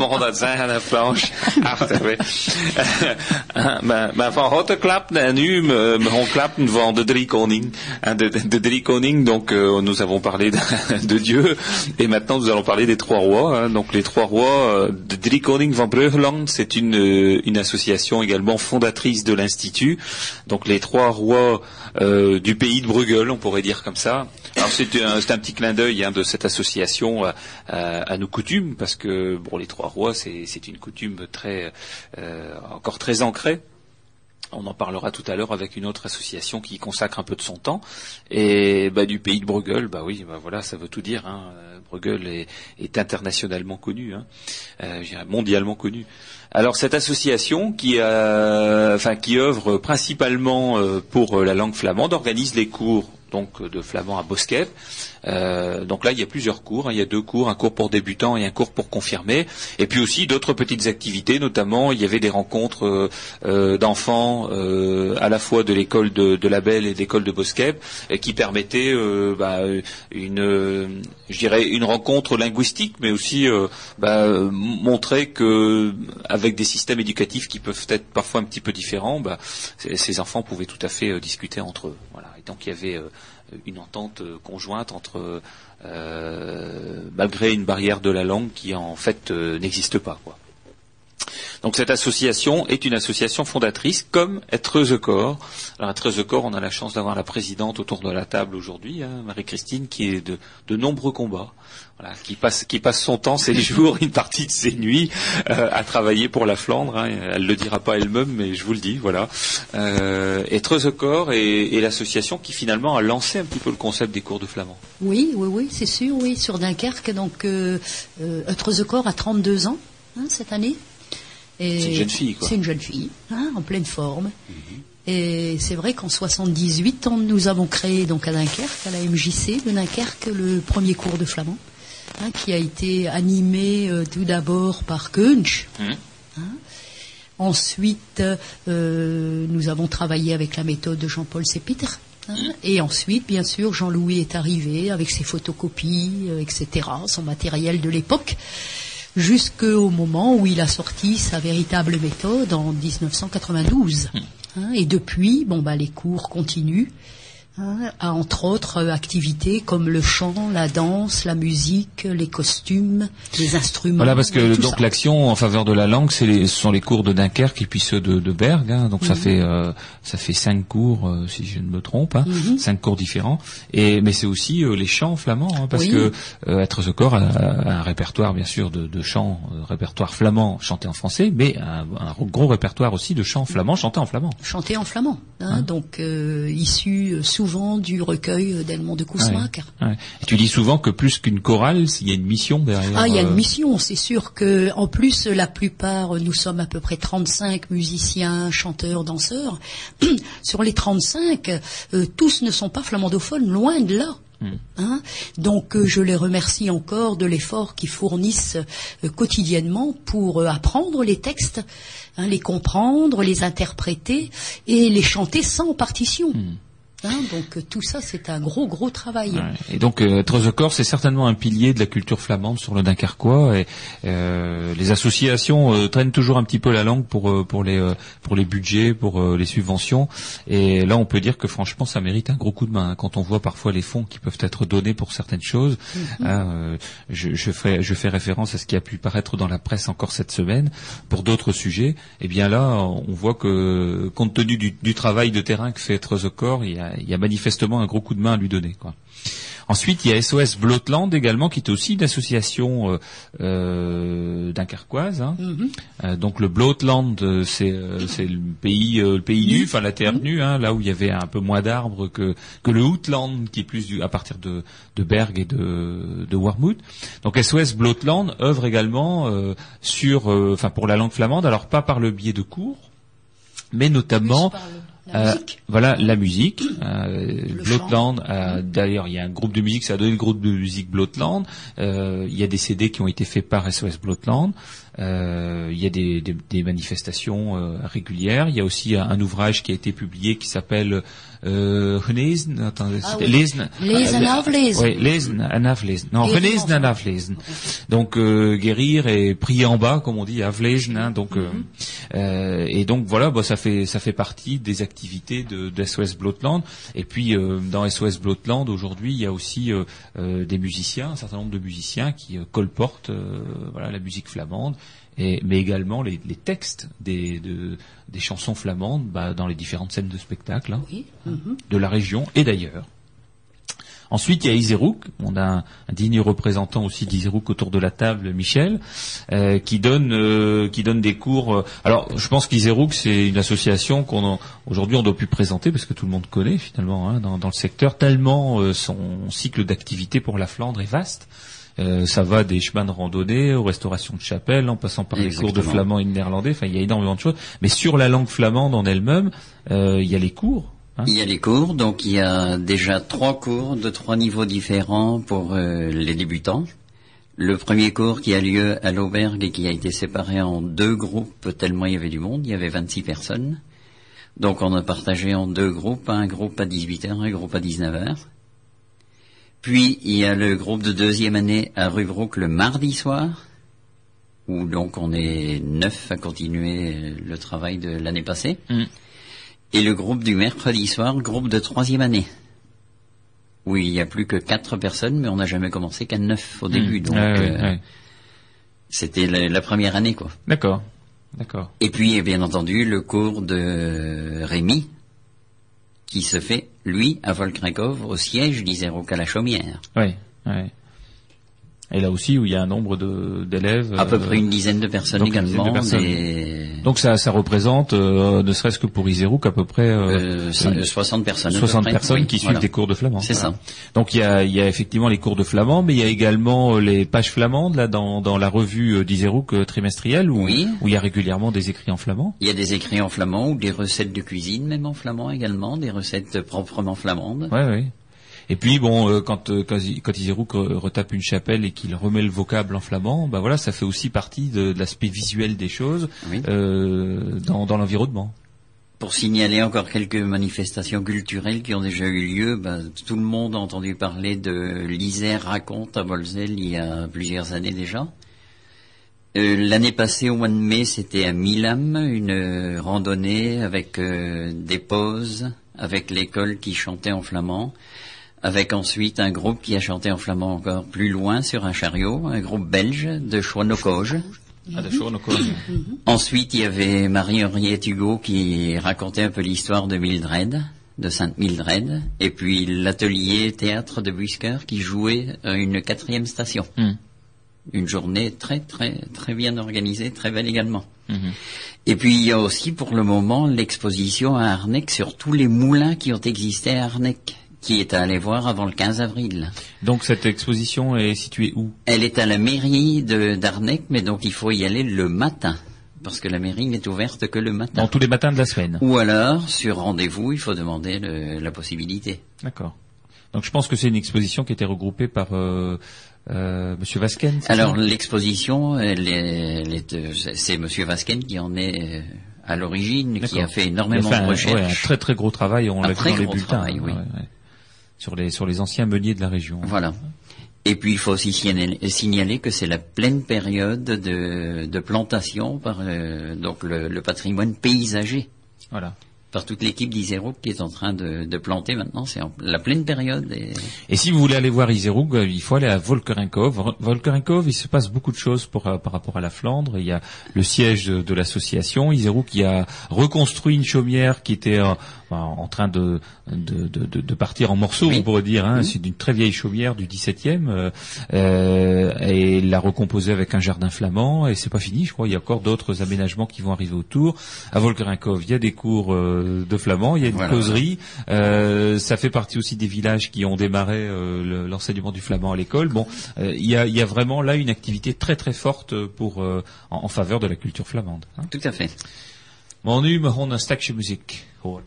Wat mogen dat zijn, een planche achter me. maar, maar van Hotte klapte en nu gaan klappen van de drie koningen. Hein, De, de, drie koningen, donc euh, nous avons parlé de, de Dieu et maintenant nous allons parler des trois rois. hein. Donc les trois rois euh, de drie koningen van Breugeland, c'est une, euh, une association également fondatrice de l'institut. Donc les trois rois euh, du pays de Bruegel, on pourrait dire comme ça. Alors c'est un, un petit clin d'œil hein, de cette association à, à- à nos coutumes, parce que bon, les trois rois, c'est une coutume très euh, encore très ancrée. On en parlera tout à l'heure avec une autre association qui consacre un peu de son temps. Et bah, du pays de Bruegel, bah oui, bah voilà, ça veut tout dire. Hein. Euh, Bruegel est, est internationalement connu, hein. Euh, mondialement connu. Alors cette association qui, a, enfin, qui œuvre principalement euh, pour euh, la langue flamande organise les cours donc de flamand à Bosquet. Euh, donc là, il y a plusieurs cours. hein. Il y a deux cours, un cours pour débutants et un cours pour confirmés. Et puis aussi d'autres petites activités, notamment il y avait des rencontres euh, euh, d'enfants euh, à la fois de l'école de, de la Belle et de l'école de Bosquet, et qui permettaient euh, bah, une, euh, je dirais, une rencontre linguistique, mais aussi euh, bah, euh, montrer que avec des systèmes éducatifs qui peuvent être parfois un petit peu différents, bah, ces enfants pouvaient tout à fait euh, discuter entre eux. Et donc il y avait euh, une entente euh, conjointe entre, euh, malgré une barrière de la langue qui en fait n'existe pas. Donc cette association est une association fondatrice comme Être Corps. Alors Être Corps, on a la chance d'avoir la présidente autour de la table aujourd'hui, hein, Marie-Christine, qui est de, nombreux combats, qui passe qui passe son temps, ses jours, une partie de ses nuits euh, à travailler pour la Flandre. Hein. Elle le dira pas elle-même, mais je vous le dis, voilà. Euh, Être Corps est, l'association qui finalement a lancé un petit peu le concept des cours de flamand. Oui, oui, oui, c'est sûr, oui, sur Dunkerque. Donc, euh, euh, Eutrezekor a 32 ans hein, cette année. C'est une jeune fille, quoi. C'est une jeune fille, hein, en pleine forme. Et c'est vrai qu'en 78 ans, nous avons créé donc à Dunkerque, à la MJC de Dunkerque, le premier cours de flamand, hein, qui a été animé euh, tout d'abord par Keunch. Mhm. hein. Ensuite, euh, nous avons travaillé avec la méthode de Jean-Paul Sépitre. hein. Et ensuite, bien sûr, Jean-Louis est arrivé avec ses photocopies, euh, etc., son matériel de l'époque, jusqu'au moment où il a sorti sa véritable méthode en 1992. hein. Et depuis, bon, bah, les cours continuent. Hein, à entre autres euh, activités comme le chant, la danse, la musique, les costumes, les instruments. Voilà, parce que donc l'action en faveur de la langue, les, ce sont les cours de Dunkerque et puis ceux de, de Berg. hein. donc ça fait euh, ça fait cinq cours, euh, si je ne me trompe, hein, Mhm. cinq cours différents. Et mais c'est aussi euh, les chants flamands, hein, parce Oui. que Être the Corps a, a un répertoire bien sûr de, de chants, répertoire flamand chanté en français, mais un, un gros répertoire aussi de chants flamands chantés en flamand. chanté en flamand, hein, donc euh, issu euh, souvent du recueil de Kousmaker. Ouais. Et tu dis souvent que plus qu'une chorale, il y a une mission derrière. Ah, il y a une euh, mission, c'est sûr que en plus la plupart, nous sommes à peu près 35 musiciens, chanteurs, danseurs. Sur les 35, euh, tous ne sont pas flamandophones, loin de là. Hein Donc euh, je les remercie encore de l'effort qu'ils fournissent euh, quotidiennement pour euh, apprendre les textes, hein, les comprendre, les interpréter et les chanter sans partition. Hein, donc euh, tout ça c'est un gros gros travail. Ouais. Et donc, euh, Corps, c'est certainement un pilier de la culture flamande sur le Dunkerquois. Et euh, les associations euh, traînent toujours un petit peu la langue pour euh, pour les euh, pour les budgets, pour les subventions. Et là, on peut dire que franchement, ça mérite un gros coup de main hein, quand on voit parfois les fonds qui peuvent être donnés pour certaines choses. Hein, euh, je, je fais je fais référence à ce qui a pu paraître dans la presse encore cette semaine pour d'autres sujets. Et bien là, on voit que compte tenu du, du travail de terrain que fait Corps, il y a, il y a manifestement un gros coup de main à lui donner. Quoi. Ensuite, il y a SOS Blotland également, qui est aussi une association euh, euh, dunkerquoise. Hein. Euh, donc le Blotland, euh, c'est euh, c'est le pays euh, le pays nu, enfin la terre nue, hein, là où il y avait un peu moins d'arbres que que le Outland, qui est plus du, à partir de de Berg et de de Warmouth. Donc SOS Blotland œuvre également euh, sur, euh, enfin pour la langue flamande, alors pas par le biais de cours, mais notamment Plus par le- la euh, voilà la musique. Euh, Blotland. euh, D'ailleurs, il y a un groupe de musique, ça a donné le groupe de musique Blotland. Euh, il y a des CD qui ont été faits par SOS Blotland. Euh, il y a des, des- des manifestations euh, régulières. Il y a aussi un, un ouvrage qui a été publié qui s'appelle euh. Attendez, Ah oui. Euh. Oui. Non. Donc euh, guérir et prier en bas, comme on dit, aflezen. Hein, donc euh, Mhm. euh, et donc voilà, bah, ça fait ça fait partie des activités de, de SOS Blotland. Et puis euh, dans SOS Blotland aujourd'hui, il y a aussi des musiciens, un certain nombre de musiciens qui colportent voilà la musique flamande. Et, mais également les, les textes des, de- des chansons flamandes bah, dans les différentes scènes de spectacle hein, Oui. mhm. de la région et d'ailleurs. Ensuite, il y a Iserouk. On a un, un digne représentant aussi d'Iserouk autour de la table, Michel, euh, qui donne euh, qui donne des cours. euh, alors, je pense qu'Iserouk, c'est une association qu'on aujourd'hui on doit plus présenter parce que tout le monde connaît finalement hein, dans, dans le secteur tellement euh, son cycle d'activité pour la Flandre est vaste. Euh, ça va des chemins de randonnée aux restaurations de chapelle, en passant par les cours de flamand et de néerlandais. Enfin, il y a énormément de choses. Mais sur la langue flamande en elle-même, euh, il y a les cours. hein. Il y a les cours, donc il y a déjà trois cours de trois niveaux différents pour euh, les débutants. Le premier cours qui a lieu à l'auberge et qui a été séparé en deux groupes tellement il y avait du monde, il y avait 26 personnes. Donc on a partagé en deux groupes, un groupe à 18h, un groupe à 19h. Puis il y a le groupe de deuxième année à Rubrook le mardi soir, où donc on est neuf à continuer le travail de l'année passée. Mm. Et le groupe du mercredi soir, groupe de troisième année. Où il n'y a plus que quatre personnes, mais on n'a jamais commencé qu'à neuf au début. Donc euh, c'était la, la première année, quoi. D'accord, d'accord. Et puis, bien entendu, le cours de Rémi, qui se fait, lui, à Volkrakov, au siège d'Iséroc à la Chaumière. Et là aussi où il y a un nombre d'élèves. À peu euh, près une dizaine de personnes donc de également. personnes. Donc ça, ça représente, euh, ne serait-ce que pour Iserouk, à peu près euh, euh, ça- une- 60 personnes. à peu 60 près. personnes Oui, qui suivent des cours de flamand. C'est Voilà. ça. Donc il y a, il y a effectivement les cours de flamand, mais il y a également euh, les pages flamandes là dans, dans la revue euh, d'Iserouk euh, trimestrielle où, Oui. où il y a régulièrement des écrits en flamand. Il y a des écrits en flamand ou des recettes de cuisine, même en flamand également, des recettes proprement flamandes. Ouais, ouais. Et puis bon, euh, quand euh, quand, retape une chapelle et qu'il remet le vocable en flamand, bah voilà, ça fait aussi partie de, de l'aspect visuel des choses Oui. euh, dans, dans l'environnement. Pour signaler encore quelques manifestations culturelles qui ont déjà eu lieu, ben, tout le monde a entendu parler de l'Isère raconte à Bolzel il y a plusieurs années déjà. Euh, L'année passée, au mois de mai, c'était à Milam, une euh, randonnée avec euh, des pauses, avec l'école qui chantait en flamand, avec ensuite un groupe qui a chanté en flamand encore plus loin sur un chariot, un groupe belge de Chouanocoge. Ah, d'accord, d'accord. Ensuite, il y avait Marie-Henriette Hugo qui racontait un peu l'histoire de Mildred, de Sainte Mildred, et puis l'atelier théâtre de Busker qui jouait une quatrième station. Hmm. Une journée très très très bien organisée, très belle également. Mhm. Et puis il y a aussi pour le moment l'exposition à Arnec sur tous les moulins qui ont existé à Arnec, qui est à aller voir avant le 15 avril. Donc cette exposition est située où? Elle est à la mairie de d'Arnec, mais donc il faut y aller le matin, parce que la mairie n'est ouverte que le matin. Dans tous les matins de la semaine. Ou alors, sur rendez-vous, il faut demander le- la possibilité. D'accord. Donc je pense que c'est une exposition qui était regroupée par euh, euh, Monsieur Vasquen. Alors, l'exposition, elle est- euh, c'est Monsieur Vasquen qui en est euh, à l'origine, qui a fait a énormément fait un, de ouais, recherches. un très très gros travail, on l'a vu dans les bulletins. travail, oui. ouais, ouais. Sur les sur les anciens meuniers de la région. Voilà. Et puis, il faut aussi signaler, que c'est la pleine période de, de plantation par euh, donc le, le patrimoine paysager. Voilà. Par toute l'équipe d'Iséro qui est en train de, de planter maintenant, c'est la pleine période. Et... Et si vous voulez aller voir Iseroug, euh, il faut aller à Volkerenkov. Volkerenkov, il se passe beaucoup de choses pour, euh, par rapport à la Flandre. Il y a le siège de, de l'association Iseroug qui a reconstruit une chaumière qui était en, train de, de, de, de partir en morceaux, on pourrait dire. Hein. C'est d'une très vieille chaumière du 17e. Euh, euh, et l'a recomposé avec un jardin flamand. Et c'est pas fini, je crois. Il y a encore d'autres aménagements qui vont arriver autour. À Volkerinkov, il y a des cours euh, de flamand, il y a une causerie. Euh, ça fait partie aussi des villages qui ont démarré euh, l'enseignement du flamand à l'école. Bon, il y a, il y a vraiment là une activité très très forte pour en, en, faveur de la culture flamande. Hein. Tout à fait. Maar nu we gewoon een stukje muziek horen.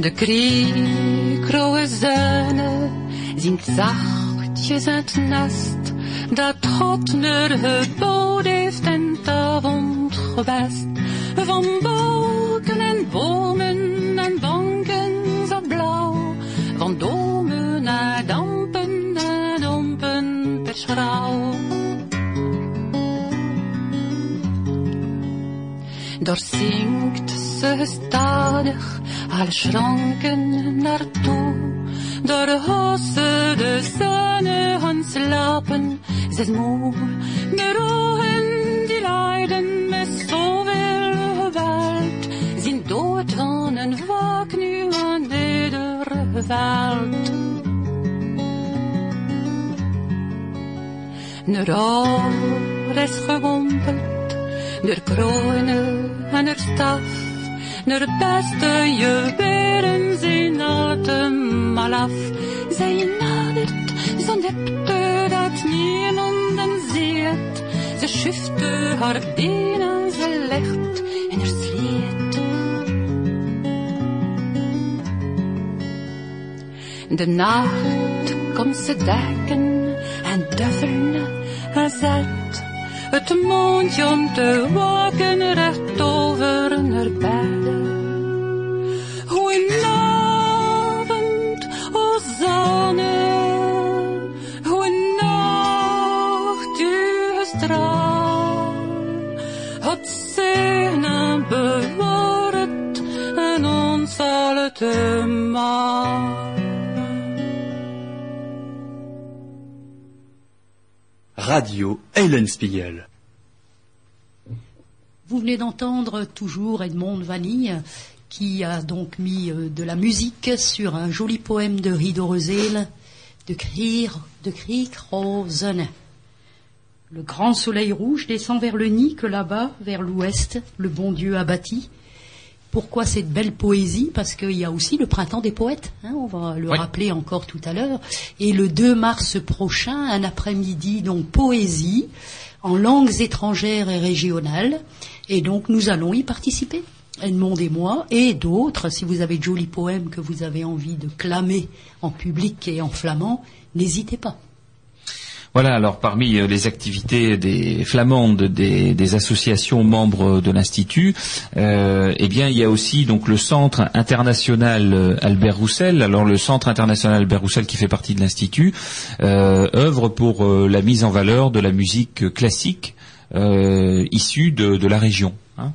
De kriekroe zuinen zien zachtjes het nest dat God naar gebouwd heeft en avond gebest. Van balken en bomen en banken zo blauw, van domen dompen per schrouw. Daar zingt ze gestadig alle schranken naartoe. Daar hossen de zonne gaan slapen, ze is moe. De ogen die lijden met zoveel geweld, zijn dood van een wak nu aan ieder geweld. Oor is gewompeld, de kronen en er staf, naar beste juwelen zijn allemaal af. Zij nadert, zo nepte dat niemand ziet. Ze schifte haar benen, ze legt in haar sliet. De nacht komt ze dekken en duffelen zet. Het mondje om te waken recht over naar bed. Goedenavond, o zonne. Goedenacht, uw straal. Het zegen bewaart en ons allemaal. Radio Spiegel. Vous venez d'entendre toujours Edmond Vanille qui a donc mis euh, de la musique sur un joli poème de Rido Rosel de Krieg, de Rosen. Le grand soleil rouge descend vers le nid que là-bas, vers l'ouest, le bon Dieu a bâti. Pourquoi cette belle poésie? Parce qu'il y a aussi le printemps des poètes, hein, on va le rappeler encore tout à l'heure. Et le 2 mars prochain, un après-midi, donc poésie en langues étrangères et régionales. Et donc nous allons y participer. Edmond et moi, et d'autres, si vous avez de jolis poèmes que vous avez envie de clamer en public et en flamand, n'hésitez pas. Voilà, alors parmi euh, les activités des flamandes, des, associations membres de l'Institut, euh, eh bien il y a aussi donc le Centre international euh, Albert Roussel. Alors le Centre international Albert Roussel qui fait partie de l'Institut œuvre pour la mise en valeur de la musique classique issue de, la région. Hein.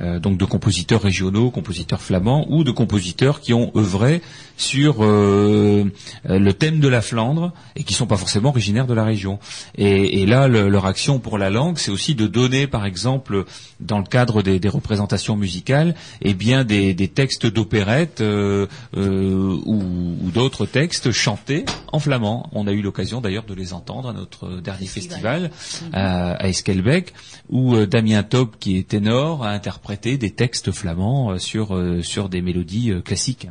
Euh, donc de compositeurs régionaux, compositeurs flamands ou de compositeurs qui ont œuvré sur euh, le thème de la Flandre et qui sont pas forcément originaires de la région. Et, là, leur action pour la langue, c'est aussi de donner, par exemple, dans le cadre des, représentations musicales, eh bien des, textes d'opérettes euh, ou, d'autres textes chantés en flamand. On a eu l'occasion d'ailleurs de les entendre à notre dernier festival, à, Eskelbeck, où Damien Taub, qui est ténor, a interprété interpréter des textes flamands euh, sur euh, sur des mélodies euh, classiques.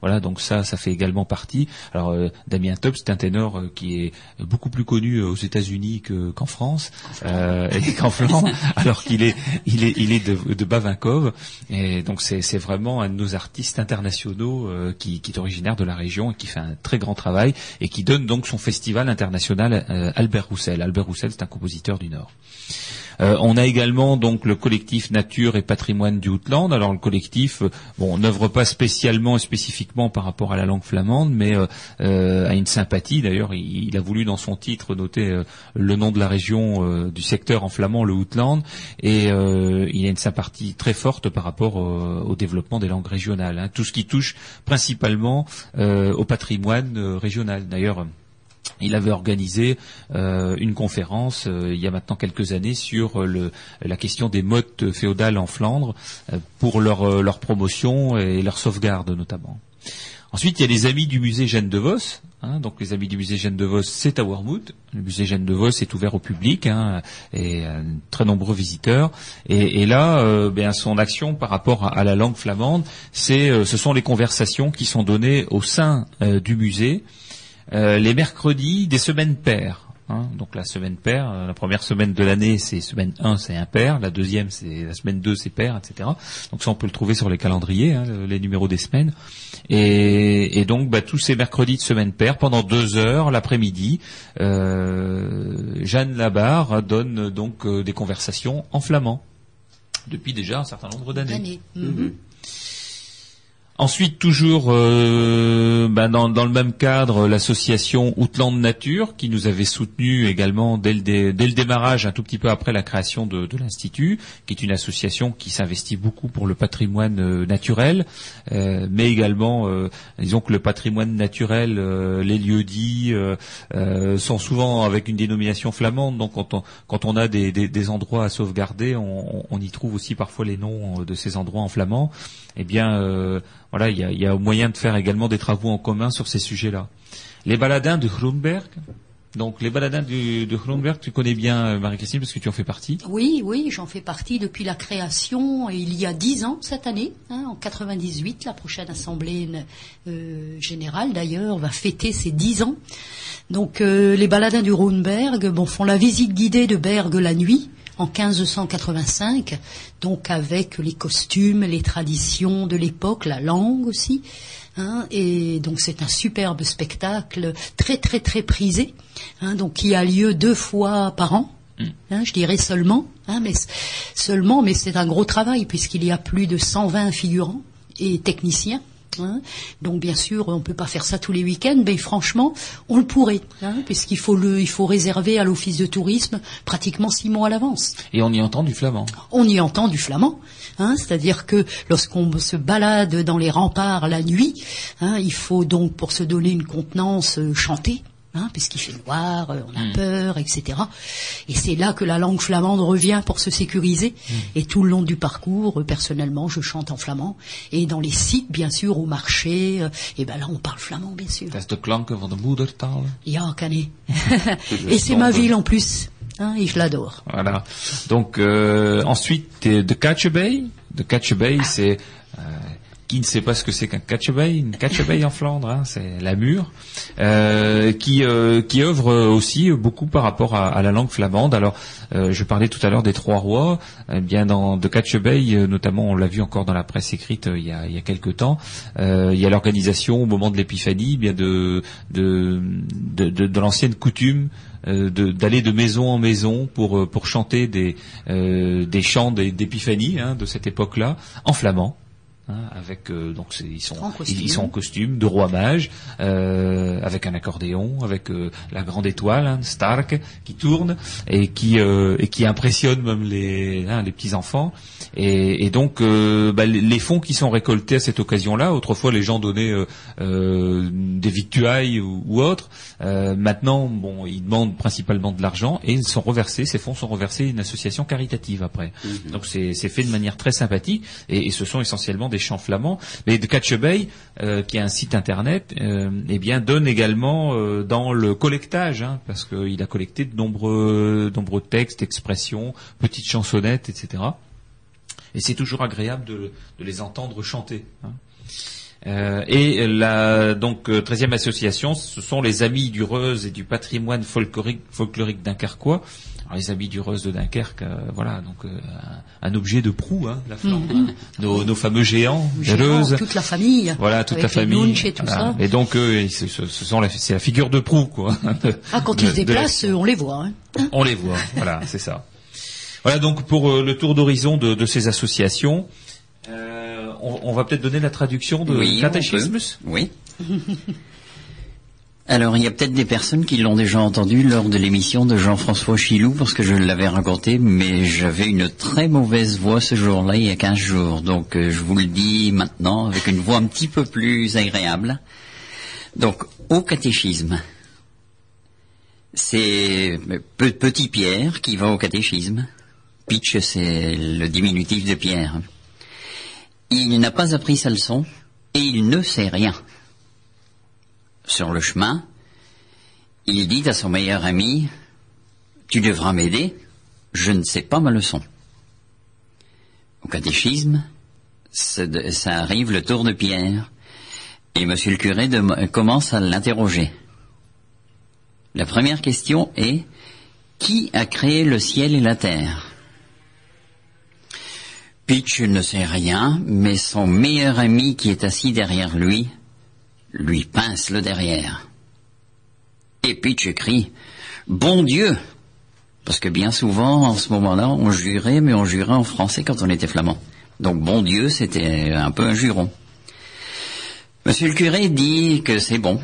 Voilà, donc ça, ça fait également partie. Alors Damien Top, c'est un ténor qui est beaucoup plus connu aux États-Unis qu'en France et qu'en Flandre, alors qu'il est il est il est de, de Bavinkov et donc c'est c'est vraiment un de nos artistes internationaux qui, qui est originaire de la région et qui fait un très grand travail et qui donne donc son festival international Albert Roussel. Albert Roussel, c'est un compositeur du Nord. Euh, on a également donc le collectif Nature et Patrimoine du Outland. Alors le collectif, euh, bon, n'œuvre pas spécialement et spécifiquement par rapport à la langue flamande, mais euh, a une sympathie. D'ailleurs, il, a voulu dans son titre noter le nom de la région du secteur en flamand, le Outland, et il a une sympathie très forte par rapport au développement des langues régionales. Hein. Tout ce qui touche principalement au patrimoine régional. D'ailleurs il avait organisé euh, une conférence euh, il y a maintenant quelques années sur euh, la question des mottes féodales en Flandre pour leur, promotion et leur sauvegarde notamment. Ensuite, il y a les amis du musée Jeanne de Vos. hein, donc les amis du musée Jeanne de Vos, c'est à Wormwood. Le musée Jeanne de Vos est ouvert au public hein, et euh, très nombreux visiteurs. Et, là, euh, bien, son action par rapport à, la langue flamande, c'est, ce sont les conversations qui sont données au sein du musée euh, les mercredis des semaines paires. hein. donc la semaine paire, euh, la première semaine de l'année, c'est semaine 1, c'est impair, la deuxième, c'est la semaine 2, c'est pair, etc. Donc ça, on peut le trouver sur les calendriers, hein, le- les numéros des semaines. Et, et donc, bah, tous ces mercredis de semaine paire, pendant deux heures l'après-midi, euh, Jeanne Labarre donne donc euh, des conversations en flamand depuis déjà un certain nombre d'années. Année. Mhm. Ensuite, toujours euh, ben, dans, dans le même cadre, l'association Outland Nature, qui nous avait soutenu également dès le, dès le démarrage, un tout petit peu après la création de, de l'Institut, qui est une association qui s'investit beaucoup pour le patrimoine euh, naturel, euh, mais également, euh, disons que le patrimoine naturel, euh, les lieux dits, sont souvent avec une dénomination flamande, donc quand on, quand on a des, des- des endroits à sauvegarder, on, on- y trouve aussi parfois les noms de ces endroits en flamand. Eh bien, voilà, il y a, y a moyen de faire également des travaux en commun sur ces sujets-là. Les baladins de Grunberg. Donc, les baladins du- de Grunberg, tu connais bien, euh, Marie-Christine, parce que tu en fais partie. Oui, oui, j'en fais partie depuis la création, il y a dix ans cette année, hein, en 98, la prochaine assemblée euh, générale d'ailleurs va fêter ses dix ans. Donc euh, les baladins du Rhoneberg bon, font la visite guidée de Bergue la nuit en 1585, donc avec les costumes, les traditions de l'époque, la langue aussi. Hein, et donc c'est un superbe spectacle très très très prisé, hein, donc qui a lieu deux fois par an. Hein, je dirais seulement, hein, mais seulement, mais c'est un gros travail puisqu'il y a plus de 120 figurants et techniciens. Hein. Donc bien sûr, on peut pas faire ça tous les week-ends, mais franchement, on le pourrait, hein, puisqu'il faut le, il faut réserver à l'office de tourisme pratiquement six mois à l'avance. Et on y entend du flamand. On y entend du flamand, hein, c'est-à-dire que lorsqu'on se balade dans les remparts la nuit, hein, il faut donc pour se donner une contenance euh, chanter. Hein, puisqu'il fait noir, euh, on a peur, etc. Et c'est là que la langue flamande revient pour se sécuriser. Et tout le long du parcours, euh, personnellement, je chante en flamand. Et dans les sites, bien sûr, au marché, euh, et ben là, on parle flamand, bien sûr. Dat is de klanken van de moedertaal. Ja, Canet. Et c'est ma ville en plus. Hein, et je l'adore. Voilà. Donc euh, ensuite de Catchebay. De Catchebay, c'est euh, qui ne sait pas ce que c'est qu'un Catchebay Une Catchebay en Flandre, hein, c'est la mure, euh, qui euh, qui œuvre aussi beaucoup par rapport à, à la langue flamande. Alors, euh, je parlais tout à l'heure des trois rois. Eh bien, dans de Catchebay, euh, notamment, on l'a vu encore dans la presse écrite euh, il y a il y a quelque temps. euh, il y a l'organisation au moment de l'épiphanie, eh bien de de de, de, l'ancienne coutume euh, de- d'aller de, maison en maison pour pour chanter des euh, des chants d'épiphanie hein, de cette époque-là en flamand. Hein, avec euh, donc c'est- ils sont En costume. ils, ils sont en costume de roi mage euh, avec un accordéon avec euh, la grande étoile hein, Stark qui tourne et qui euh, et qui impressionne même les hein, les petits enfants et, et donc euh, bah, les- fonds qui sont récoltés à cette occasion-là autrefois les gens donnaient euh, euh, des victuailles ou, ou autres euh, maintenant, bon, ils demandent principalement de l'argent et ils sont reversés. Ces fonds sont reversés à une association caritative après. Donc c'est c'est fait de manière très sympathique et, et ce sont essentiellement des chants flamands. Mais de Catchebay, euh, qui a un site internet, euh, eh bien donne également euh, dans le collectage, hein, parce qu'il a collecté de nombreux textes, expressions, petites chansonnettes, etc. Et c'est toujours agréable de, les entendre chanter. hein. Et la donc 13e association, ce sont les Amis du Reuse et du patrimoine folklorique, folklorique dunkerquois. Alors, les Amis du Reuse de Dunkerque, euh, voilà, donc euh, un, objet de proue, hein, la Flandre, hein. nos, nos fameux géants, Géant, toute la famille. Voilà, toute avec la les famille. et tout Voilà. ça. Et donc, eux, ils- ce, sont la, c'est la figure de proue, quoi. de- Ah, quand ils se la- déplacent, on les voit. Hein. on les voit, voilà, c'est ça. Voilà donc pour euh, le tour d'horizon de, de ces associations. Euh, on, on va peut-être donner la traduction de Oui, peut. Oui. Alors, il y a peut-être des personnes qui l'ont déjà entendu lors de l'émission de Jean-François Chilou, parce que je l'avais raconté, mais j'avais une très mauvaise voix ce jour-là, il y a 15 jours. Donc, euh, je vous le dis maintenant avec une voix un petit peu plus agréable. Donc, au catéchisme. C'est Pe- Petit Pierre qui va au catéchisme. Pitch, c'est le diminutif de Pierre. Il n'a pas appris sa leçon et il ne sait rien. Sur le chemin, il dit à son meilleur ami, Tu devras m'aider, je ne sais pas ma leçon. Au catéchisme, ça arrive le tour de Pierre, et monsieur le curé commence à l'interroger. La première question est, qui a créé le ciel et la terre? Pitch ne sait rien, mais son meilleur ami qui est assis derrière lui, lui pince le derrière. Et Pitch crie, Bon Dieu Parce que bien souvent, en ce moment-là, on jurait, mais on jurait en français quand on était flamand. Donc bon Dieu, c'était un peu un juron. Monsieur le curé dit que c'est bon.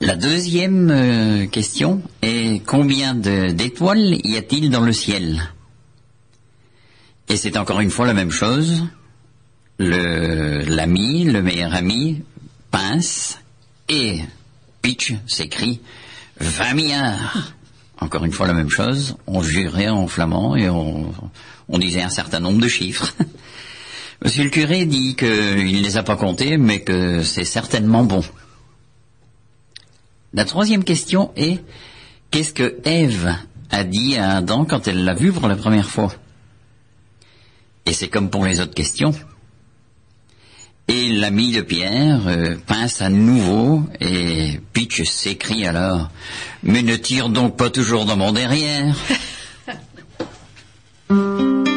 La deuxième euh, question est combien d'étoiles y a-t-il dans le ciel? Et c'est encore une fois la même chose. Le l'ami, le meilleur ami, pince et Pitch s'écrie 20 milliards. Encore une fois la même chose. On jurait en flamand et on, on disait un certain nombre de chiffres. Monsieur le curé dit qu'il ne les a pas comptés, mais que c'est certainement bon. La troisième question est qu'est-ce que Ève a dit à Adam quand elle l'a vu pour la première fois? Et c'est comme pour les autres questions. Et l'ami de Pierre euh, pince à nouveau et Pitch s'écrie alors Mais ne tire donc pas toujours dans mon derrière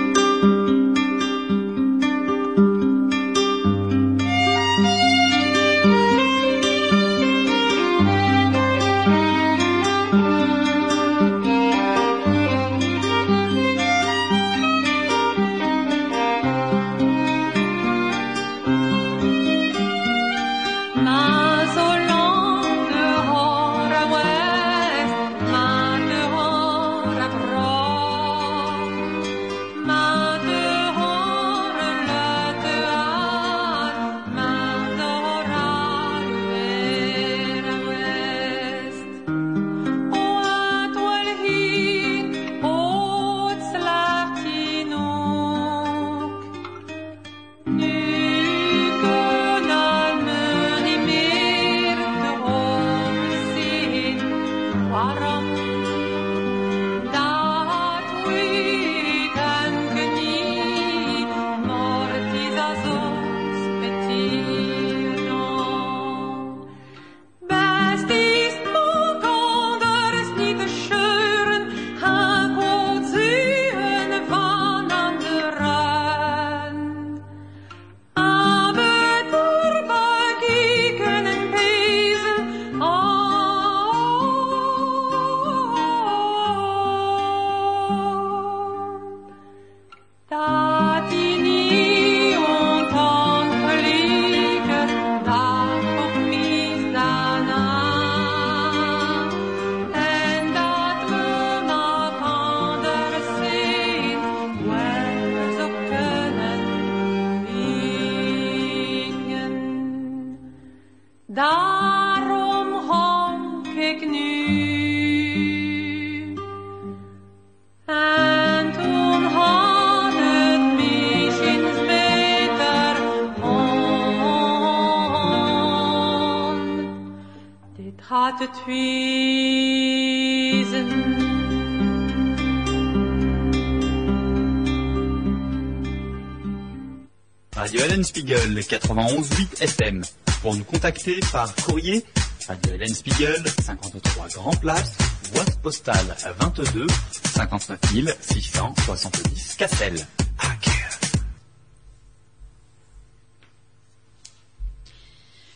Spiegel, 91.8 FM. Pour nous contacter par courrier, Radio Hélène Spiegel, 53 Grand Place, boîte postale 22 59 670 Cassel.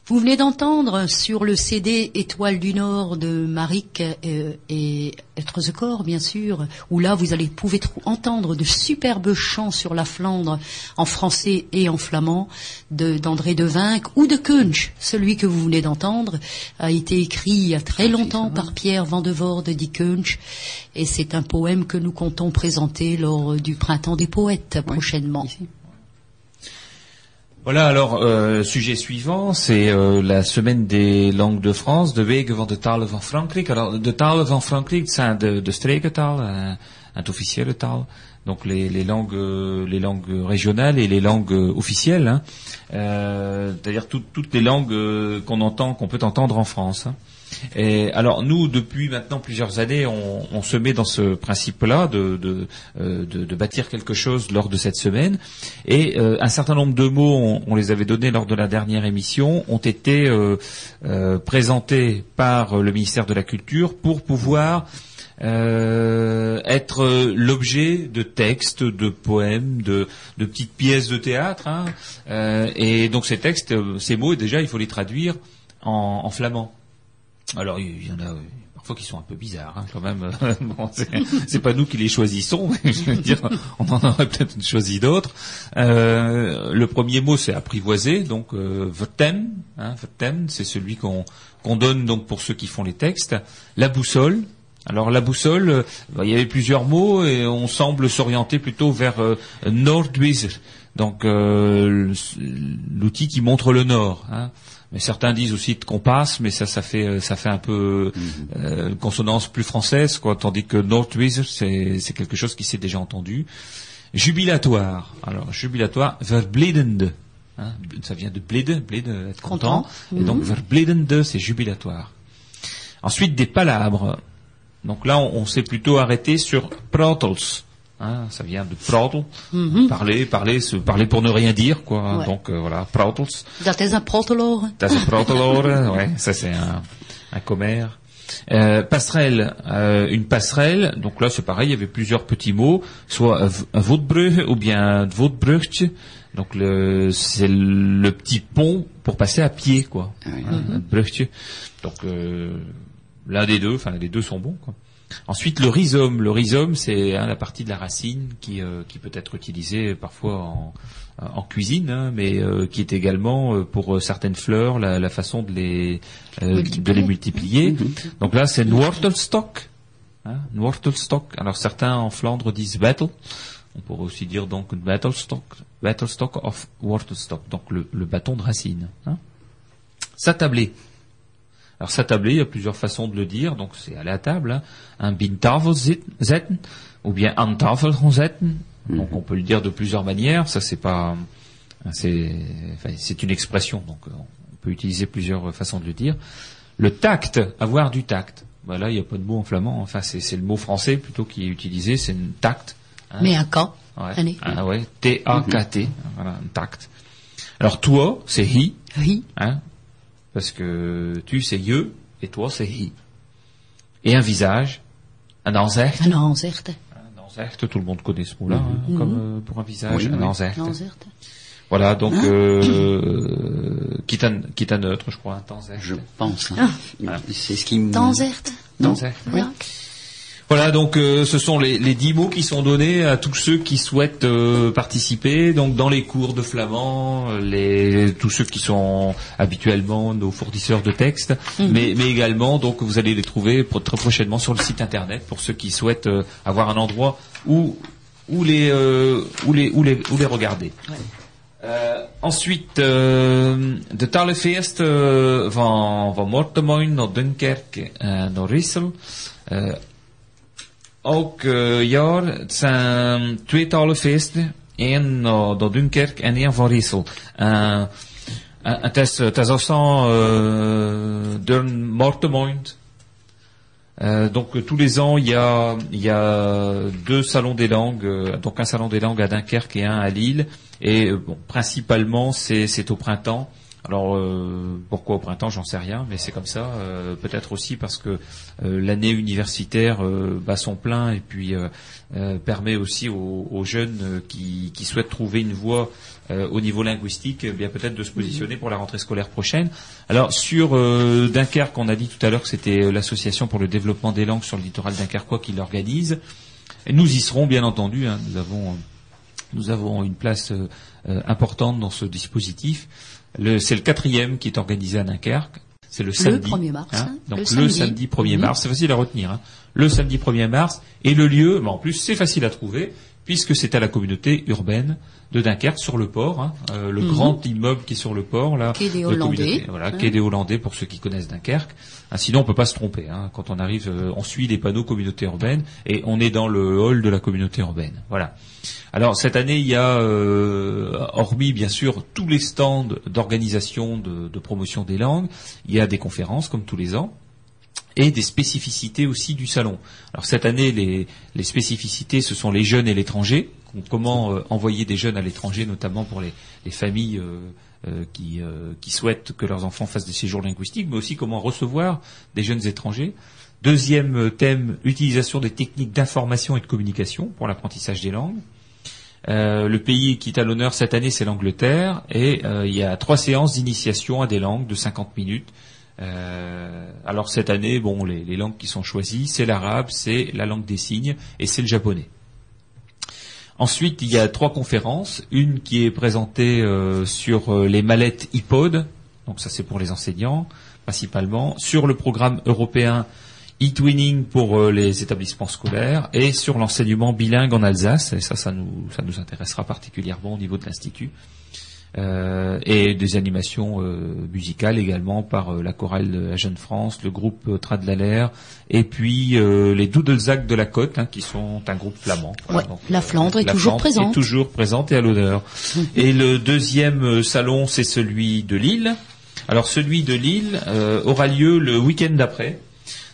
Vous venez d'entendre sur le CD Étoile du Nord de Maric euh, et Être the Corps, bien sûr, où là vous allez pouvez trou- entendre de superbes chants sur la Flandre en français et en flamand d'André de Vinck ou de Kunch. Celui que vous venez d'entendre a été écrit il y a très longtemps par Pierre Van de Voorde dit Kunch et c'est un poème que nous comptons présenter lors du Printemps des Poètes prochainement. Voilà, alors, euh, sujet suivant, c'est euh, la semaine des langues de France, de Wegen van de talen van Frankrijk. Alors, de talen van Frankrijk zijn de, de uh, het officiële taal. Donc les, les langues, euh, les langues régionales et les langues euh, officielles, hein. Euh, c'est-à-dire tout- toutes les langues euh, qu'on entend, qu'on peut entendre en France. hein. Et alors nous, depuis maintenant plusieurs années, on, se met dans ce principe-là euh, de- bâtir quelque chose lors de cette semaine. Et euh, un certain nombre de mots, on, les avait donnés lors de la dernière émission, ont été euh, présentés par le ministère de la Culture pour pouvoir être l'objet de textes, de poèmes, de, petites pièces de théâtre. hein. Et donc ces textes, ces mots, déjà, il faut les traduire en flamand. Alors il y en a euh, parfois qui sont un peu bizarres, hein, quand même. C'est- pas nous qui les choisissons, mais je veux dire, on en aurait peut-être choisi d'autres. Euh, le premier mot c'est apprivoiser, donc euh, vertem, hein, c'est celui qu'on donne donc pour ceux qui font les textes. La boussole. Alors la boussole, euh, bah, il y avait plusieurs mots et on semble s'orienter plutôt vers euh, donc euh, l'outil qui montre le nord. hein. Mais certains disent aussi de compas, mais ça, ça fait, euh, ça fait un peu euh, une consonance plus française, quoi. Tandis que Nordwiser, c'est, c'est quelque chose qui s'est déjà entendu. Jubilatoire. Alors jubilatoire, verblidende. Hein, ça vient de blide, être content. Content. Et donc verblidende, c'est jubilatoire. Ensuite des palabres. Donc là, on, on s'est plutôt arrêté sur protels. Hein, ça vient de protel, parler, parler, se parler pour ne rien dire, quoi. Ouais. Donc euh, voilà, protels. Dat is een protteloren. Das ist Proteloren, ouais, ça c'est un, un commère. Euh, passerelle, euh, une passerelle. Donc là, c'est pareil, il y avait plusieurs petits mots, soit Voetbrug ou bien Voetbrugtje. Donc le, c'est le petit pont pour passer à pied, quoi. Hein, brugtje. Donc euh, l'un des deux, enfin les deux sont bons, quoi. Ensuite, le rhizome. Le rhizome, c'est hein, la partie de la racine qui, euh, qui peut être utilisée parfois en, en cuisine, hein, mais euh, qui est également euh, pour euh, certaines fleurs la, la façon de les, euh, de Multiplier. les multiplier. Donc là, c'est Wortelstock. Hein, Wortelstock. Alors certains en Flandre disent battle. On pourrait aussi dire donc battlestock, battlestock of Wortelstock. Donc le, le bâton de racine. Hein. S'attabler. Alors s'attabler, il y a plusieurs façons de le dire, donc c'est aller à table. Hein. Un bin tafel zetten, ou bien an tafel zetten. Donc on peut le dire de plusieurs manières. Ça c'est pas, c'est, enfin, c'est une expression, donc euh, on peut utiliser plusieurs façons de le dire. Le tact, avoir du tact. Voilà, il n'y a pas de mot en flamand. Enfin, c'est, c'est le mot français plutôt qui est utilisé. C'est un tact. hein. Mais un cas. Ouais. Allez. Ah ouais, T-A-K-T. Voilà, un tact. Alors toi, c'est hi, Oui. hein, parce que tu c'est je et toi c'est hi. Et un visage, un anzicht. Een aanzicht. Un tout le monde connaît ce mot-là, hein, comme euh, pour un visage, Oui, un oui. Voilà, donc euh, quitte, à, quitte à neutre, je crois, un anzicht. Je pense. hein. C'est ce qui me... Anzicht. Ja. Voilà, donc euh, ce sont les, les dix mots qui sont donnés à tous ceux qui souhaitent euh, participer. Donc dans les cours de flamand, les, tous ceux qui sont habituellement nos fournisseurs de textes, mais, mais également donc vous allez les trouver très prochainement sur le site internet pour ceux qui souhaitent euh, avoir un endroit où où les euh, où les où les où les regarder. Euh, ensuite, euh, de Talefeest uh, van, van Mortemoin naar Dunkerque naar Rissel. Uh, elk uh, jaar, het zijn twee talenfeesten. één naar, naar Dunkerque en één van Rissel. Uh, het is, het is also uh, door Mortemoin. Euh, donc tous les ans, il y a, y a deux salons des langues, euh, donc un salon des langues à Dunkerque et un à Lille. Et bon, principalement, c'est au printemps. Alors euh, pourquoi au printemps, j'en sais rien, mais c'est comme ça. Euh, Peut-être aussi parce que euh, l'année universitaire bat son plein et puis permet aussi aux, jeunes qui, souhaitent trouver une voie au niveau linguistique, eh bien peut-être de se positionner pour la rentrée scolaire prochaine. Alors sur Dunkerque, on a dit tout à l'heure que c'était l'association pour le développement des langues sur le littoral dunkerquois qui l'organise. Nous y serons bien entendu. hein. nous avons nous avons une place importante dans ce dispositif. Le- C'est le quatrième qui est organisé à Dunkerque. C'est le samedi. 1er mars, hein. hein, Donc le le samedi. samedi 1er Mhm. mars, c'est facile à retenir. hein. Le samedi 1er mars et le lieu, mais en plus c'est facile à trouver puisque c'était la communauté urbaine de Dunkerque sur le port, hein, euh, le grand immeuble qui est sur le port là. Quai des de Hollandais. Voilà, Hein. quai des Hollandais pour ceux qui connaissent Dunkerque. Ah, sinon on peut pas se tromper. Hein. Quand on arrive, euh, on suit les panneaux communauté urbaine et on est dans le hall de la communauté urbaine. Voilà. Alors cette année, il y a, euh, hormis bien sûr tous les stands d'organisation de, promotion des langues, il y a des conférences comme tous les ans et des spécificités aussi du salon. Alors cette année, les, spécificités, ce sont les jeunes et l'étranger. Comment euh, envoyer des jeunes à l'étranger, notamment pour les, les familles euh, qui souhaitent que leurs enfants fassent des séjours linguistiques, mais aussi comment recevoir des jeunes étrangers. Deuxième thème, utilisation des techniques d'information et de communication pour l'apprentissage des langues. Euh, le pays qui est à l'honneur cette année, c'est l'Angleterre, et euh, il y a trois séances d'initiation à des langues de 50 minutes. Euh, alors cette année, bon, les, les langues qui sont choisies, c'est l'arabe, c'est la langue des signes et c'est le japonais. Ensuite, il y a trois conférences. Une qui est présentée euh, sur euh, les mallettes iPod, donc ça c'est pour les enseignants principalement, sur le programme européen e-twinning pour euh, les établissements scolaires et sur l'enseignement bilingue en Alsace. Et ça, ça nous, ça nous intéressera particulièrement au niveau de l'institut. Euh, et des animations euh, musicales également par euh, la chorale de la Jeune France, le groupe euh, Tradelaler, et puis euh, les Doodlezac de la Côte, hein, qui sont un groupe flamand. Ouais, la Flandre est la toujours Flandre présente. est toujours présente et à l'honneur. et le deuxième salon, c'est celui de Lille. Alors celui de Lille euh, aura lieu le week-end d'après.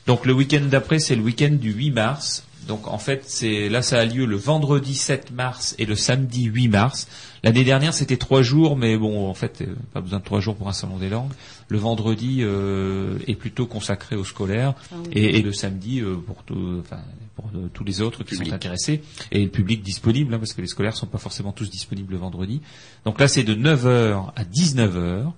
Donc le week-end d'après, c'est le week-end du 8 mars. Donc en fait, c'est là ça a lieu le vendredi 7 mars et le samedi 8 mars. L'année dernière, c'était trois jours, mais bon, en fait, euh, pas besoin de trois jours pour un salon des langues. Le vendredi euh, est plutôt consacré aux scolaires et, et le samedi euh, pour, tout- enfin, pour euh, tous les autres qui Public. sont intéressés et le public disponible, hein, parce que les scolaires sont pas forcément tous disponibles le vendredi. Donc là, c'est de 9h à 19h.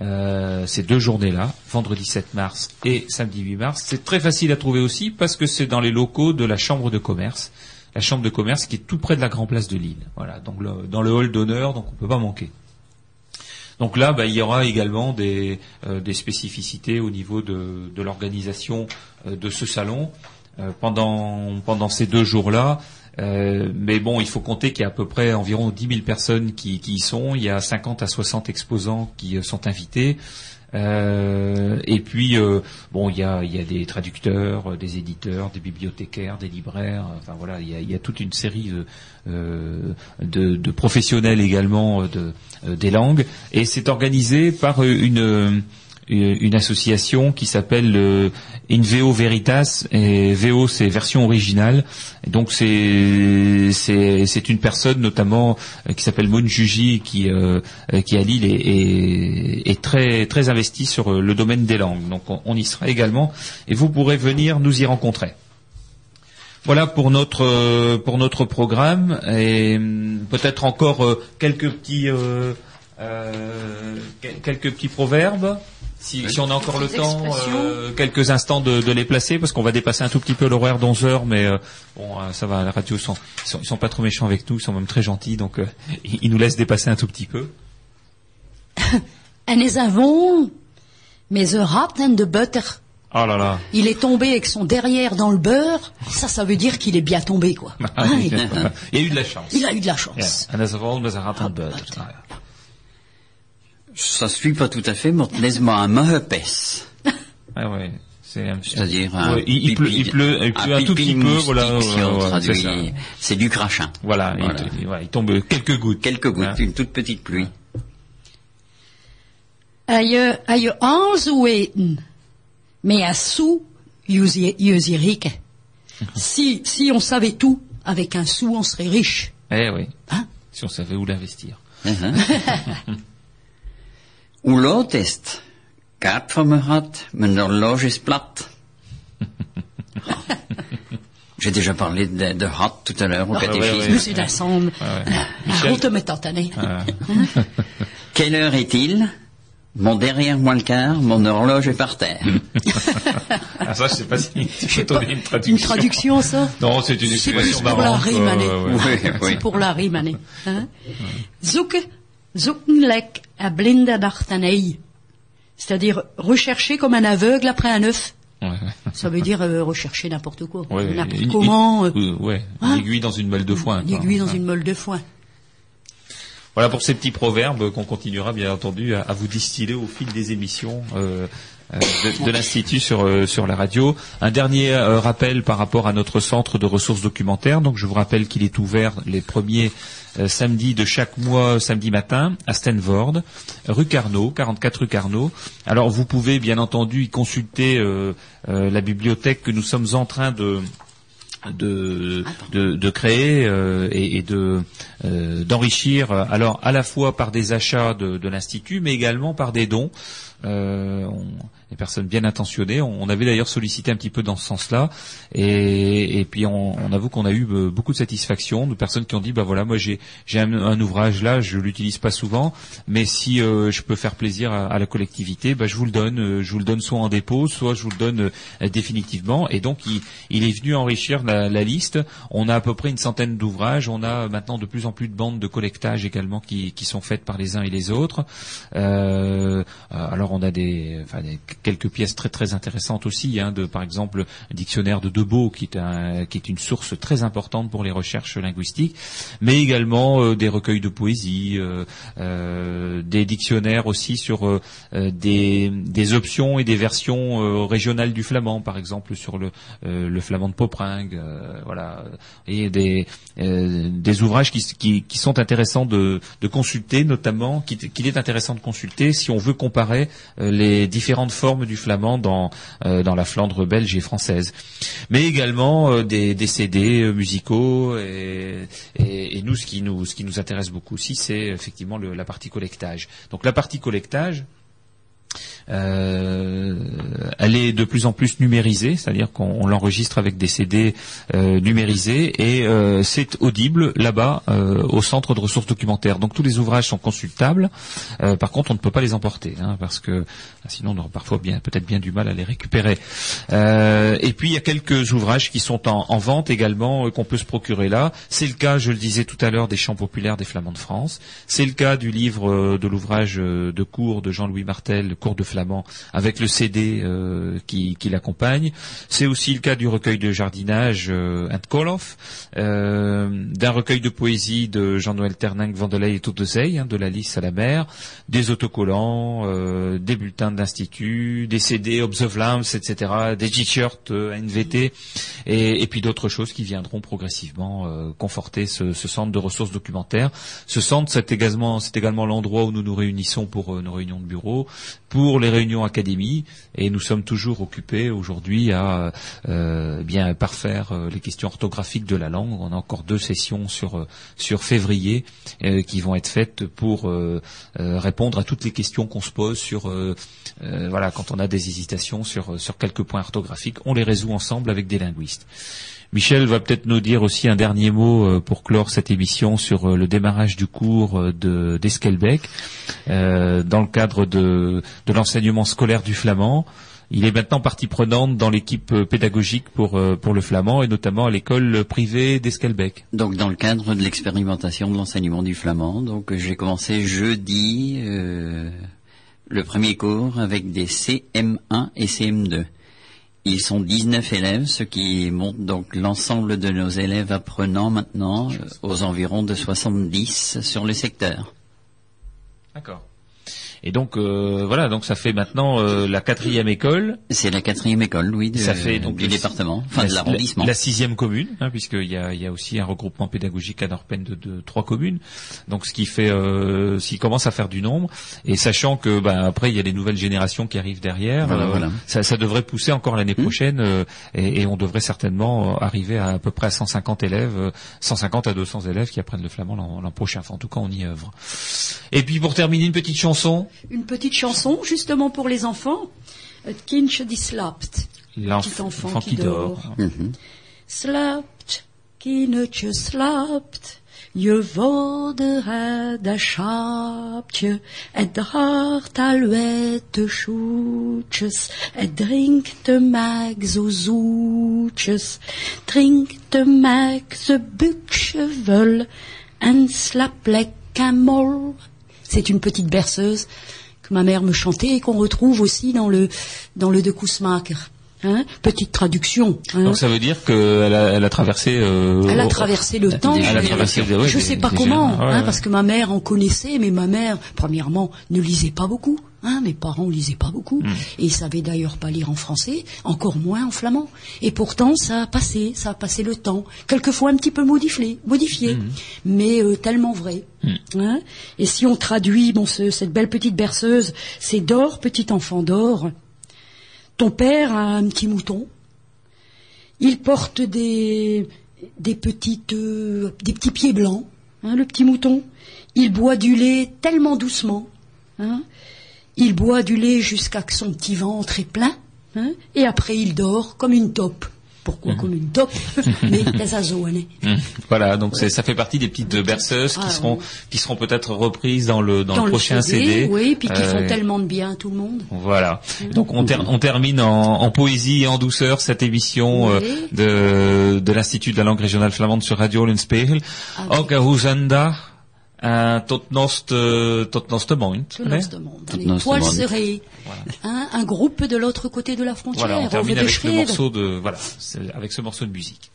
Euh, ces deux journées-là, vendredi 7 mars et samedi 8 mars. C'est très facile à trouver aussi parce que c'est dans les locaux de la Chambre de commerce. La Chambre de commerce qui est tout près de la Grand Place de Lille. Voilà, donc dans le hall d'honneur, donc on peut pas manquer. Donc là, bah, il y aura également des, euh, des spécificités au niveau de, de l'organisation euh, de ce salon euh, pendant, pendant ces deux jours-là. Euh, mais bon, il faut compter qu'il y a à peu près environ 10 000 personnes qui, y sont. Il y a 50 à 60 exposants qui euh, sont invités. Euh, et puis, euh, bon, il y a, des traducteurs, des éditeurs, des bibliothécaires, des libraires. Enfin voilà, il y a, toute une série de, professionnels également de, des langues. Et c'est organisé par une une association qui s'appelle euh, Inveo Veritas et VO c'est version originale. Donc c'est c'est une personne notamment euh, qui s'appelle Mon Juji qui euh, euh, qui à Lille est, est, très très investi sur euh, le domaine des langues. Donc on, y sera également. Et vous pourrez venir nous y rencontrer. Voilà pour notre euh, pour notre programme. Et hum, peut-être encore euh, quelques petits euh, euh, quel- quelques petits proverbes si, si on a encore le temps, euh, quelques instants de, de les placer, parce qu'on va dépasser un tout petit peu l'horaire d'11 heures, mais euh, bon, euh, ça va, la radio, ils sont, ils sont, ils sont pas trop méchants avec nous, ils sont même très gentils, donc euh, ils, ils nous laissent dépasser un tout petit peu. En is avon, mais the rat and the butter. Oh là là. Il est tombé avec son derrière dans le beurre. Ça, ça veut dire qu'il est bien tombé, quoi. Ah, il, a eu de la chance. il a eu de la Yeah. chance. And as of old, was a rat and butter. Ah, Ça suit pas tout à fait, mais laisse-moi un mahepes. Ouais, ouais. C'est un C'est-à-dire un Ouais, il, il pleut, il pipi- pleut, il pleut un, tout petit peu, voilà. si ouais, on ouais, traduit. c'est du crachin. Voilà, Voilà. Il, il- ouais, il tombe quelques gouttes. Quelques gouttes, Hein. une toute petite pluie. Aïe, aïe, ans ou eten. Mais à sou, yusi rike. Si, si on savait tout, avec un sou, on serait riche. Eh oui. Hein? Si on savait où l'investir. Hoe laat is het? Kaart van me gehad, mijn horloge is plat. J'ai déjà parlé de, de hot tout à l'heure au catéchisme. C'est me tantané. Quelle heure est-il? Mon derrière moins le quart, mon horloge est par terre. Ah, ça, je sais pas si tu peux Pas- donner une traduction. Une traduction, ça? Non, c'est une C'est expression pour la rime, euh, ouais. Oui, oui. C'est pour la rime, Annie. Hein? Zoeken, zoeken lek a. C'est-à-dire rechercher comme un aveugle après un œuf. Ouais. Ça veut dire euh, rechercher n'importe quoi. Ouais, n'importe comment. euh, ouais, Hein une aiguille dans une meule de foin. une aiguille dans une meule de foin. Voilà pour ces petits proverbes qu'on continuera bien entendu à, à vous distiller au fil des émissions euh, de, de l'institut sur euh, sur la radio. Un dernier euh, rappel par rapport à notre centre de ressources documentaires. Donc je vous rappelle qu'il est ouvert les premiers euh, samedis de chaque mois, samedi matin, à Stanford, rue Carnot, 44 rue Carnot. Alors vous pouvez bien entendu y consulter euh, euh, la bibliothèque que nous sommes en train de de, de, de créer euh, et, et de euh, d'enrichir alors à la fois par des achats de, de l'institut mais également par des dons. Euh, des personnes bien intentionnées. On, on avait d'ailleurs sollicité un petit peu dans ce sens-là. Et, et puis on, on avoue qu'on a eu euh, beaucoup de satisfaction de personnes qui ont dit bah voilà moi j'ai j'ai un, ouvrage là je l'utilise pas souvent mais si euh, je peux faire plaisir à, à la collectivité bah je vous le donne euh, je vous le donne soit en dépôt soit je vous le donne définitivement. Et donc il, il est venu enrichir la liste. On a à peu près une centaine d'ouvrages. On a maintenant de plus en plus de bandes de collectage également qui, sont faites par les uns et les autres. Euh, alors on a des, quelques pièces très très intéressantes aussi hein, de par exemple un dictionnaire de Debeau qui est un, qui est une source très importante pour les recherches linguistiques mais également euh, des recueils de poésie euh, euh, des dictionnaires aussi sur euh, euh, des, options et des versions euh, régionales du flamand par exemple sur le, euh, le flamand de Popringue euh, voilà. Et des, euh, des ouvrages qui, qui, qui sont intéressants de, de consulter notamment qui- qu'il est intéressant de consulter si on veut comparer euh, les différentes formes du flamand dans, euh, dans la Flandre belge et française. Mais également euh, des, des CD euh, musicaux et, et, et nous ce qui nous ce qui nous intéresse beaucoup aussi c'est effectivement le- la partie collectage. Donc la partie collectage euh, elle est de plus en plus numérisée, c'est-à-dire qu'on on l'enregistre avec des CD euh, numérisés et euh, c'est audible là-bas euh, au centre de ressources documentaires. Donc tous les ouvrages sont consultables. Par contre, on ne peut pas les emporter hein, parce que sinon on aura parfois bien peut-être bien du mal à les récupérer. Et puis il y a quelques ouvrages qui sont en, en vente également qu'on peut se procurer là. C'est le cas, je le disais tout à l'heure, des chants populaires des Flamands de France. C'est le cas du livre de l'ouvrage de cours de Jean-Louis Martel, Cours de avec le CD euh, qui, l'accompagne. C'est aussi le cas du recueil de jardinage euh, Koloff, euh, d'un recueil de poésie de Jean-Noël Terninck, Vandelay et Toutezey, hein, de la Lys à la mer, des autocollants, euh, des bulletins d'institut, des CD Obs of Lambs, etc., des t-shirts euh, NVT, et, puis d'autres choses qui viendront progressivement conforter ce, ce centre de ressources documentaires. Ce centre, c'est également, également l'endroit où nous nous réunissons pour nos réunions de bureau, pour les réunions académie, et nous sommes toujours occupés aujourd'hui à euh, bien parfaire euh, les questions orthographiques de la langue. On a encore deux sessions sur euh, sur février qui vont être faites pour répondre à toutes les questions qu'on se pose sur voilà quand on a des hésitations sur sur quelques points orthographiques, on les résout ensemble avec des linguistes. Michel va peut-être nous dire aussi un dernier mot euh, pour clore cette émission sur euh, le démarrage du cours euh, de d'Esquelbec dans le cadre de, l'enseignement scolaire du flamand. Il est maintenant partie prenante dans l'équipe pédagogique pour, pour le flamand et notamment à l'école privée d'Esquelbec. Donc dans le cadre de l'expérimentation de l'enseignement du flamand, donc j'ai commencé jeudi le premier cours avec des CM1 et CM2. Ils sont 19 élèves, ce qui montre donc l'ensemble de nos élèves apprenants maintenant euh, aux environs de 70 sur le secteur. D'accord. Et donc euh, voilà, donc ça fait maintenant euh, la quatrième école. C'est la quatrième école, oui, de- Ça fait donc du département, enfin la, de l'arrondissement. La, la sixième commune, hein, puisqu'il y a, il y a aussi un regroupement pédagogique à Norpen de, de trois communes. Donc ce qui fait, euh, ce qui commence à faire du nombre. Et sachant que ben, après il y a les nouvelles générations qui arrivent derrière, Voilà, euh, voilà. Ça, ça devrait pousser encore l'année Hmm. prochaine euh, et, et on devrait certainement euh, arriver à à peu près à 150 élèves, euh, 150 à 200 élèves qui apprennent le flamand l'an l'an prochain. Enfin, en tout cas, on y œuvre. Et puis pour terminer, une petite chanson. Une petite chanson justement pour les enfants. Het kindje die slaapt. L'enf- Petit enfant qui qui dort. dort. Mhm. Slaapt, kindertje slaapt. Je vader dat schaapje. Het draagt alouette schoentjes. Het drinkt de melk zo zoetjes. Drinkt de melk ze buksje vol. En slaapt lekker mol. C'est une petite berceuse que ma mère me chantait et qu'on retrouve aussi dans le, dans le De Koesmaker. Hein, petite traduction. hein. Donc ça veut dire qu'elle a, elle a traversé. euh, Elle a traversé le temps. Elle a traversé. ouais, je des- sais pas comment. Ouais, hein, ouais. parce que ma mère en connaissait, mais ma mère, premièrement, ne lisait pas beaucoup. Hein, mes parents lisaient pas beaucoup, Hmm. et ils savaient d'ailleurs pas lire en français, encore moins en flamand. Et pourtant, ça a passé, ça a passé le temps, quelquefois un petit peu modifié, modifié, Hmm. mais euh, tellement vrai. Hein. Et si on traduit, bon, ce- cette belle petite berceuse, c'est d'or, petit enfant d'or. Ton père a un petit mouton. Il porte des, des petites, euh, des petits pieds blancs, hein, le petit mouton. Il boit du lait tellement doucement. hein. Il boit du lait jusqu'à que son petit ventre est plein. hein, et après, il dort comme une taupe. Pourquoi comme une taupe Mais des azos. Hum. Voilà, donc ça fait partie des petites berceuses qui Ah, seront qui seront peut-être reprises dans le dans, Dans le prochain CD. Oui, puis qui font Euh, tellement de bien à tout le monde. Voilà. Donc on, ter- on termine en, en poésie et en douceur cette émission euh, de, de l'Institut de la langue régionale flamande sur Radio zenda uh, tot nost uh, tot noste moint. Tout né? le de monde. Tout Allez, nos Poil demandes. serré. Hein, un groupe de l'autre côté de la frontière. Voilà, on termine avec le morceau de voilà, avec ce morceau de musique.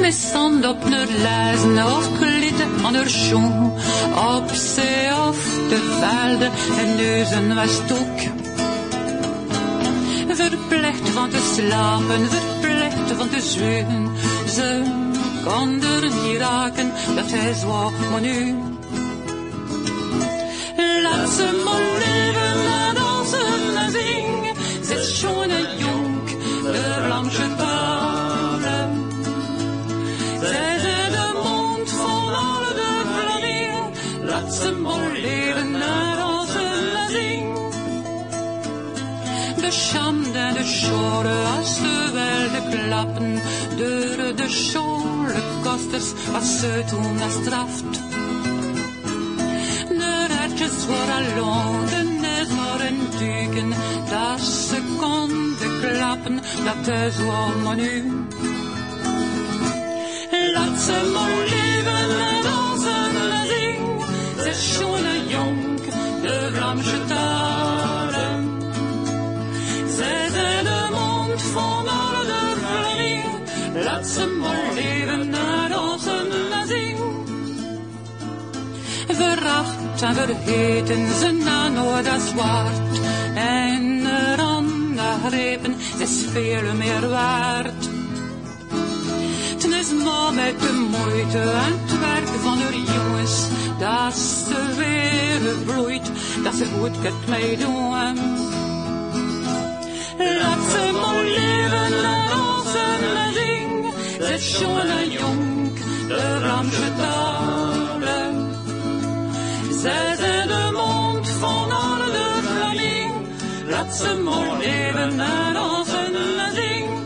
Med sand op naar lezen of klitten aan haar schoen. Op zee of de velden en neuzen was ook. Verplicht van te slapen, verplicht van te zweugen. Ze kon er niet raken, dat is wat maar nu. Laat ze maar leven en dansen en zingen. Zit schoon en jong, de blanche talen. Zij zijn de mond van alle de vlamingen. Laat ze maar leven en dansen en zingen. De en de schoren als ze wilden klappen. Door de scholenkosters als ze toen straft. De ratjes waren long, de net waren duiken. Dat ze konden klappen, dat is wat nu. Laat ze maar leven en dansen en zingen. Ze is schoon en jong, de Vlaamse talen. Zij zijn de mond van alle Vlamingen. Laat ze maar leven Veracht en vergeten ze na nooit als zwart. En grepen is veel meer waard. Het is maar met de moeite en het werk van de jongens dat ze weer bloeit, dat ze goed kunt meedoen. Laat ze maar leven en dansen en zingen, ze is jong en jong, de Vlaamse talen. Zij zijn de mond van alle de Vlamingen, laat ze maar leven en dansen en zingen.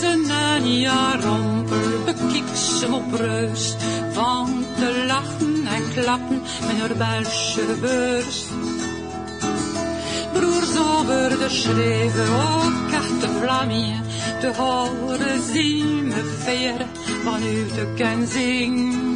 Zijn een jaar rompel bekikt ze op reus van te lachen en klappen met haar Belgische beurs. Broers over de schreven ook echte Vlamingen te horen zien me de kenzing. Laat ze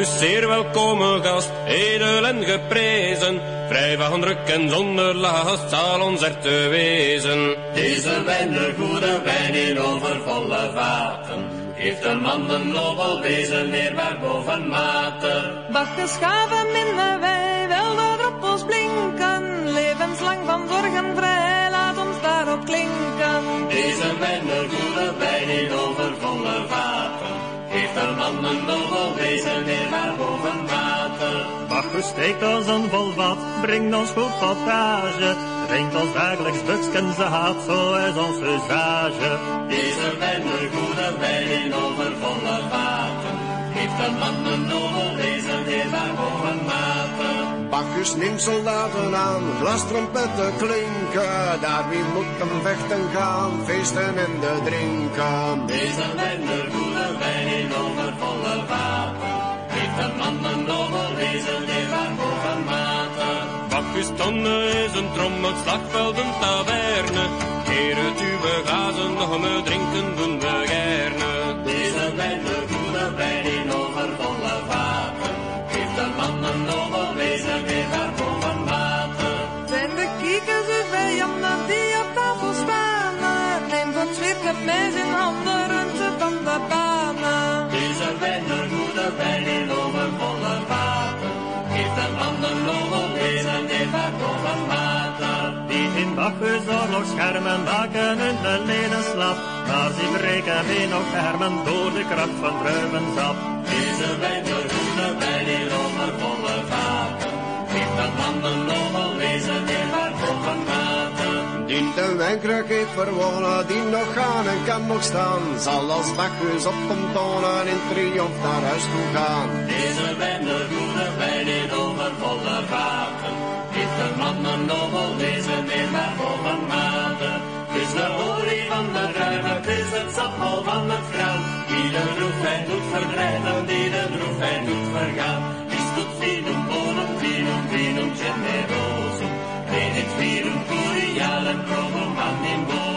Bacchus, zeer welkome gast, edel en geprezen. Vrij van druk en zonder last zal ons er te wezen. Deze wijn, de goede wijn in overvolle vaten. Geeft de man een nobel wezen eerbaar boven mate. Bacchus gaven minnen wij, wel de druppels blinken. Levenslang van zorgen vrij, laat ons daarop klinken. Deze wijn, de goede wijn in overvolle vaten. Ter man een nobel wezen weer naar boven water. Bach steekt als een volvat, brengt ons goed potage. Drinkt ons dagelijks buksken, ze haat, zo is ons usage. Deze wijn, de goede wijn in overvolle vaten, heeft een man een nobel wezen dus neem soldaten aan, glastrompeten klinken. Daar wie moet om vechten gaan, feesten en de drinken. Deze bende voelen wij in overvolle wapen. Heeft de man een wel deze die waarvoor maten. Pakistanen is een trommel, slagvelden, taverne. Heer het uwe gazen, nog me drinken doen we gerne. Deze bende voelen wij in overvolle wapen. warme banen. Deze wintergoede wijn in lopen volle water. Geeft een ander logo wezen die een water. Die in Bacchus oorlogsschermen maken hun leden slap. Maar ze breken weer nog hermen door de kracht van druimensap. Deze wintergoede wijn in lopen volle water. Geeft een ander logo wezen die verkopen water. Die de wijnkruik heeft verwonnen, die nog gaan en kan nog staan. Zal als Bacchus op hem tonen in triomf naar huis toe gaan. Deze wender goede wijn over volle vaten. Geeft de man een nobel wezen, die waar boven maten. Het is de olie van de druiven, het is het sapmol van het graan. Die de droefheid doet verdrijven, die de droefheid doet vergaan. Is tot vinum bonum, vinum, vinum. Wenn you wieder Kurialen, Promo, Mann im Boden.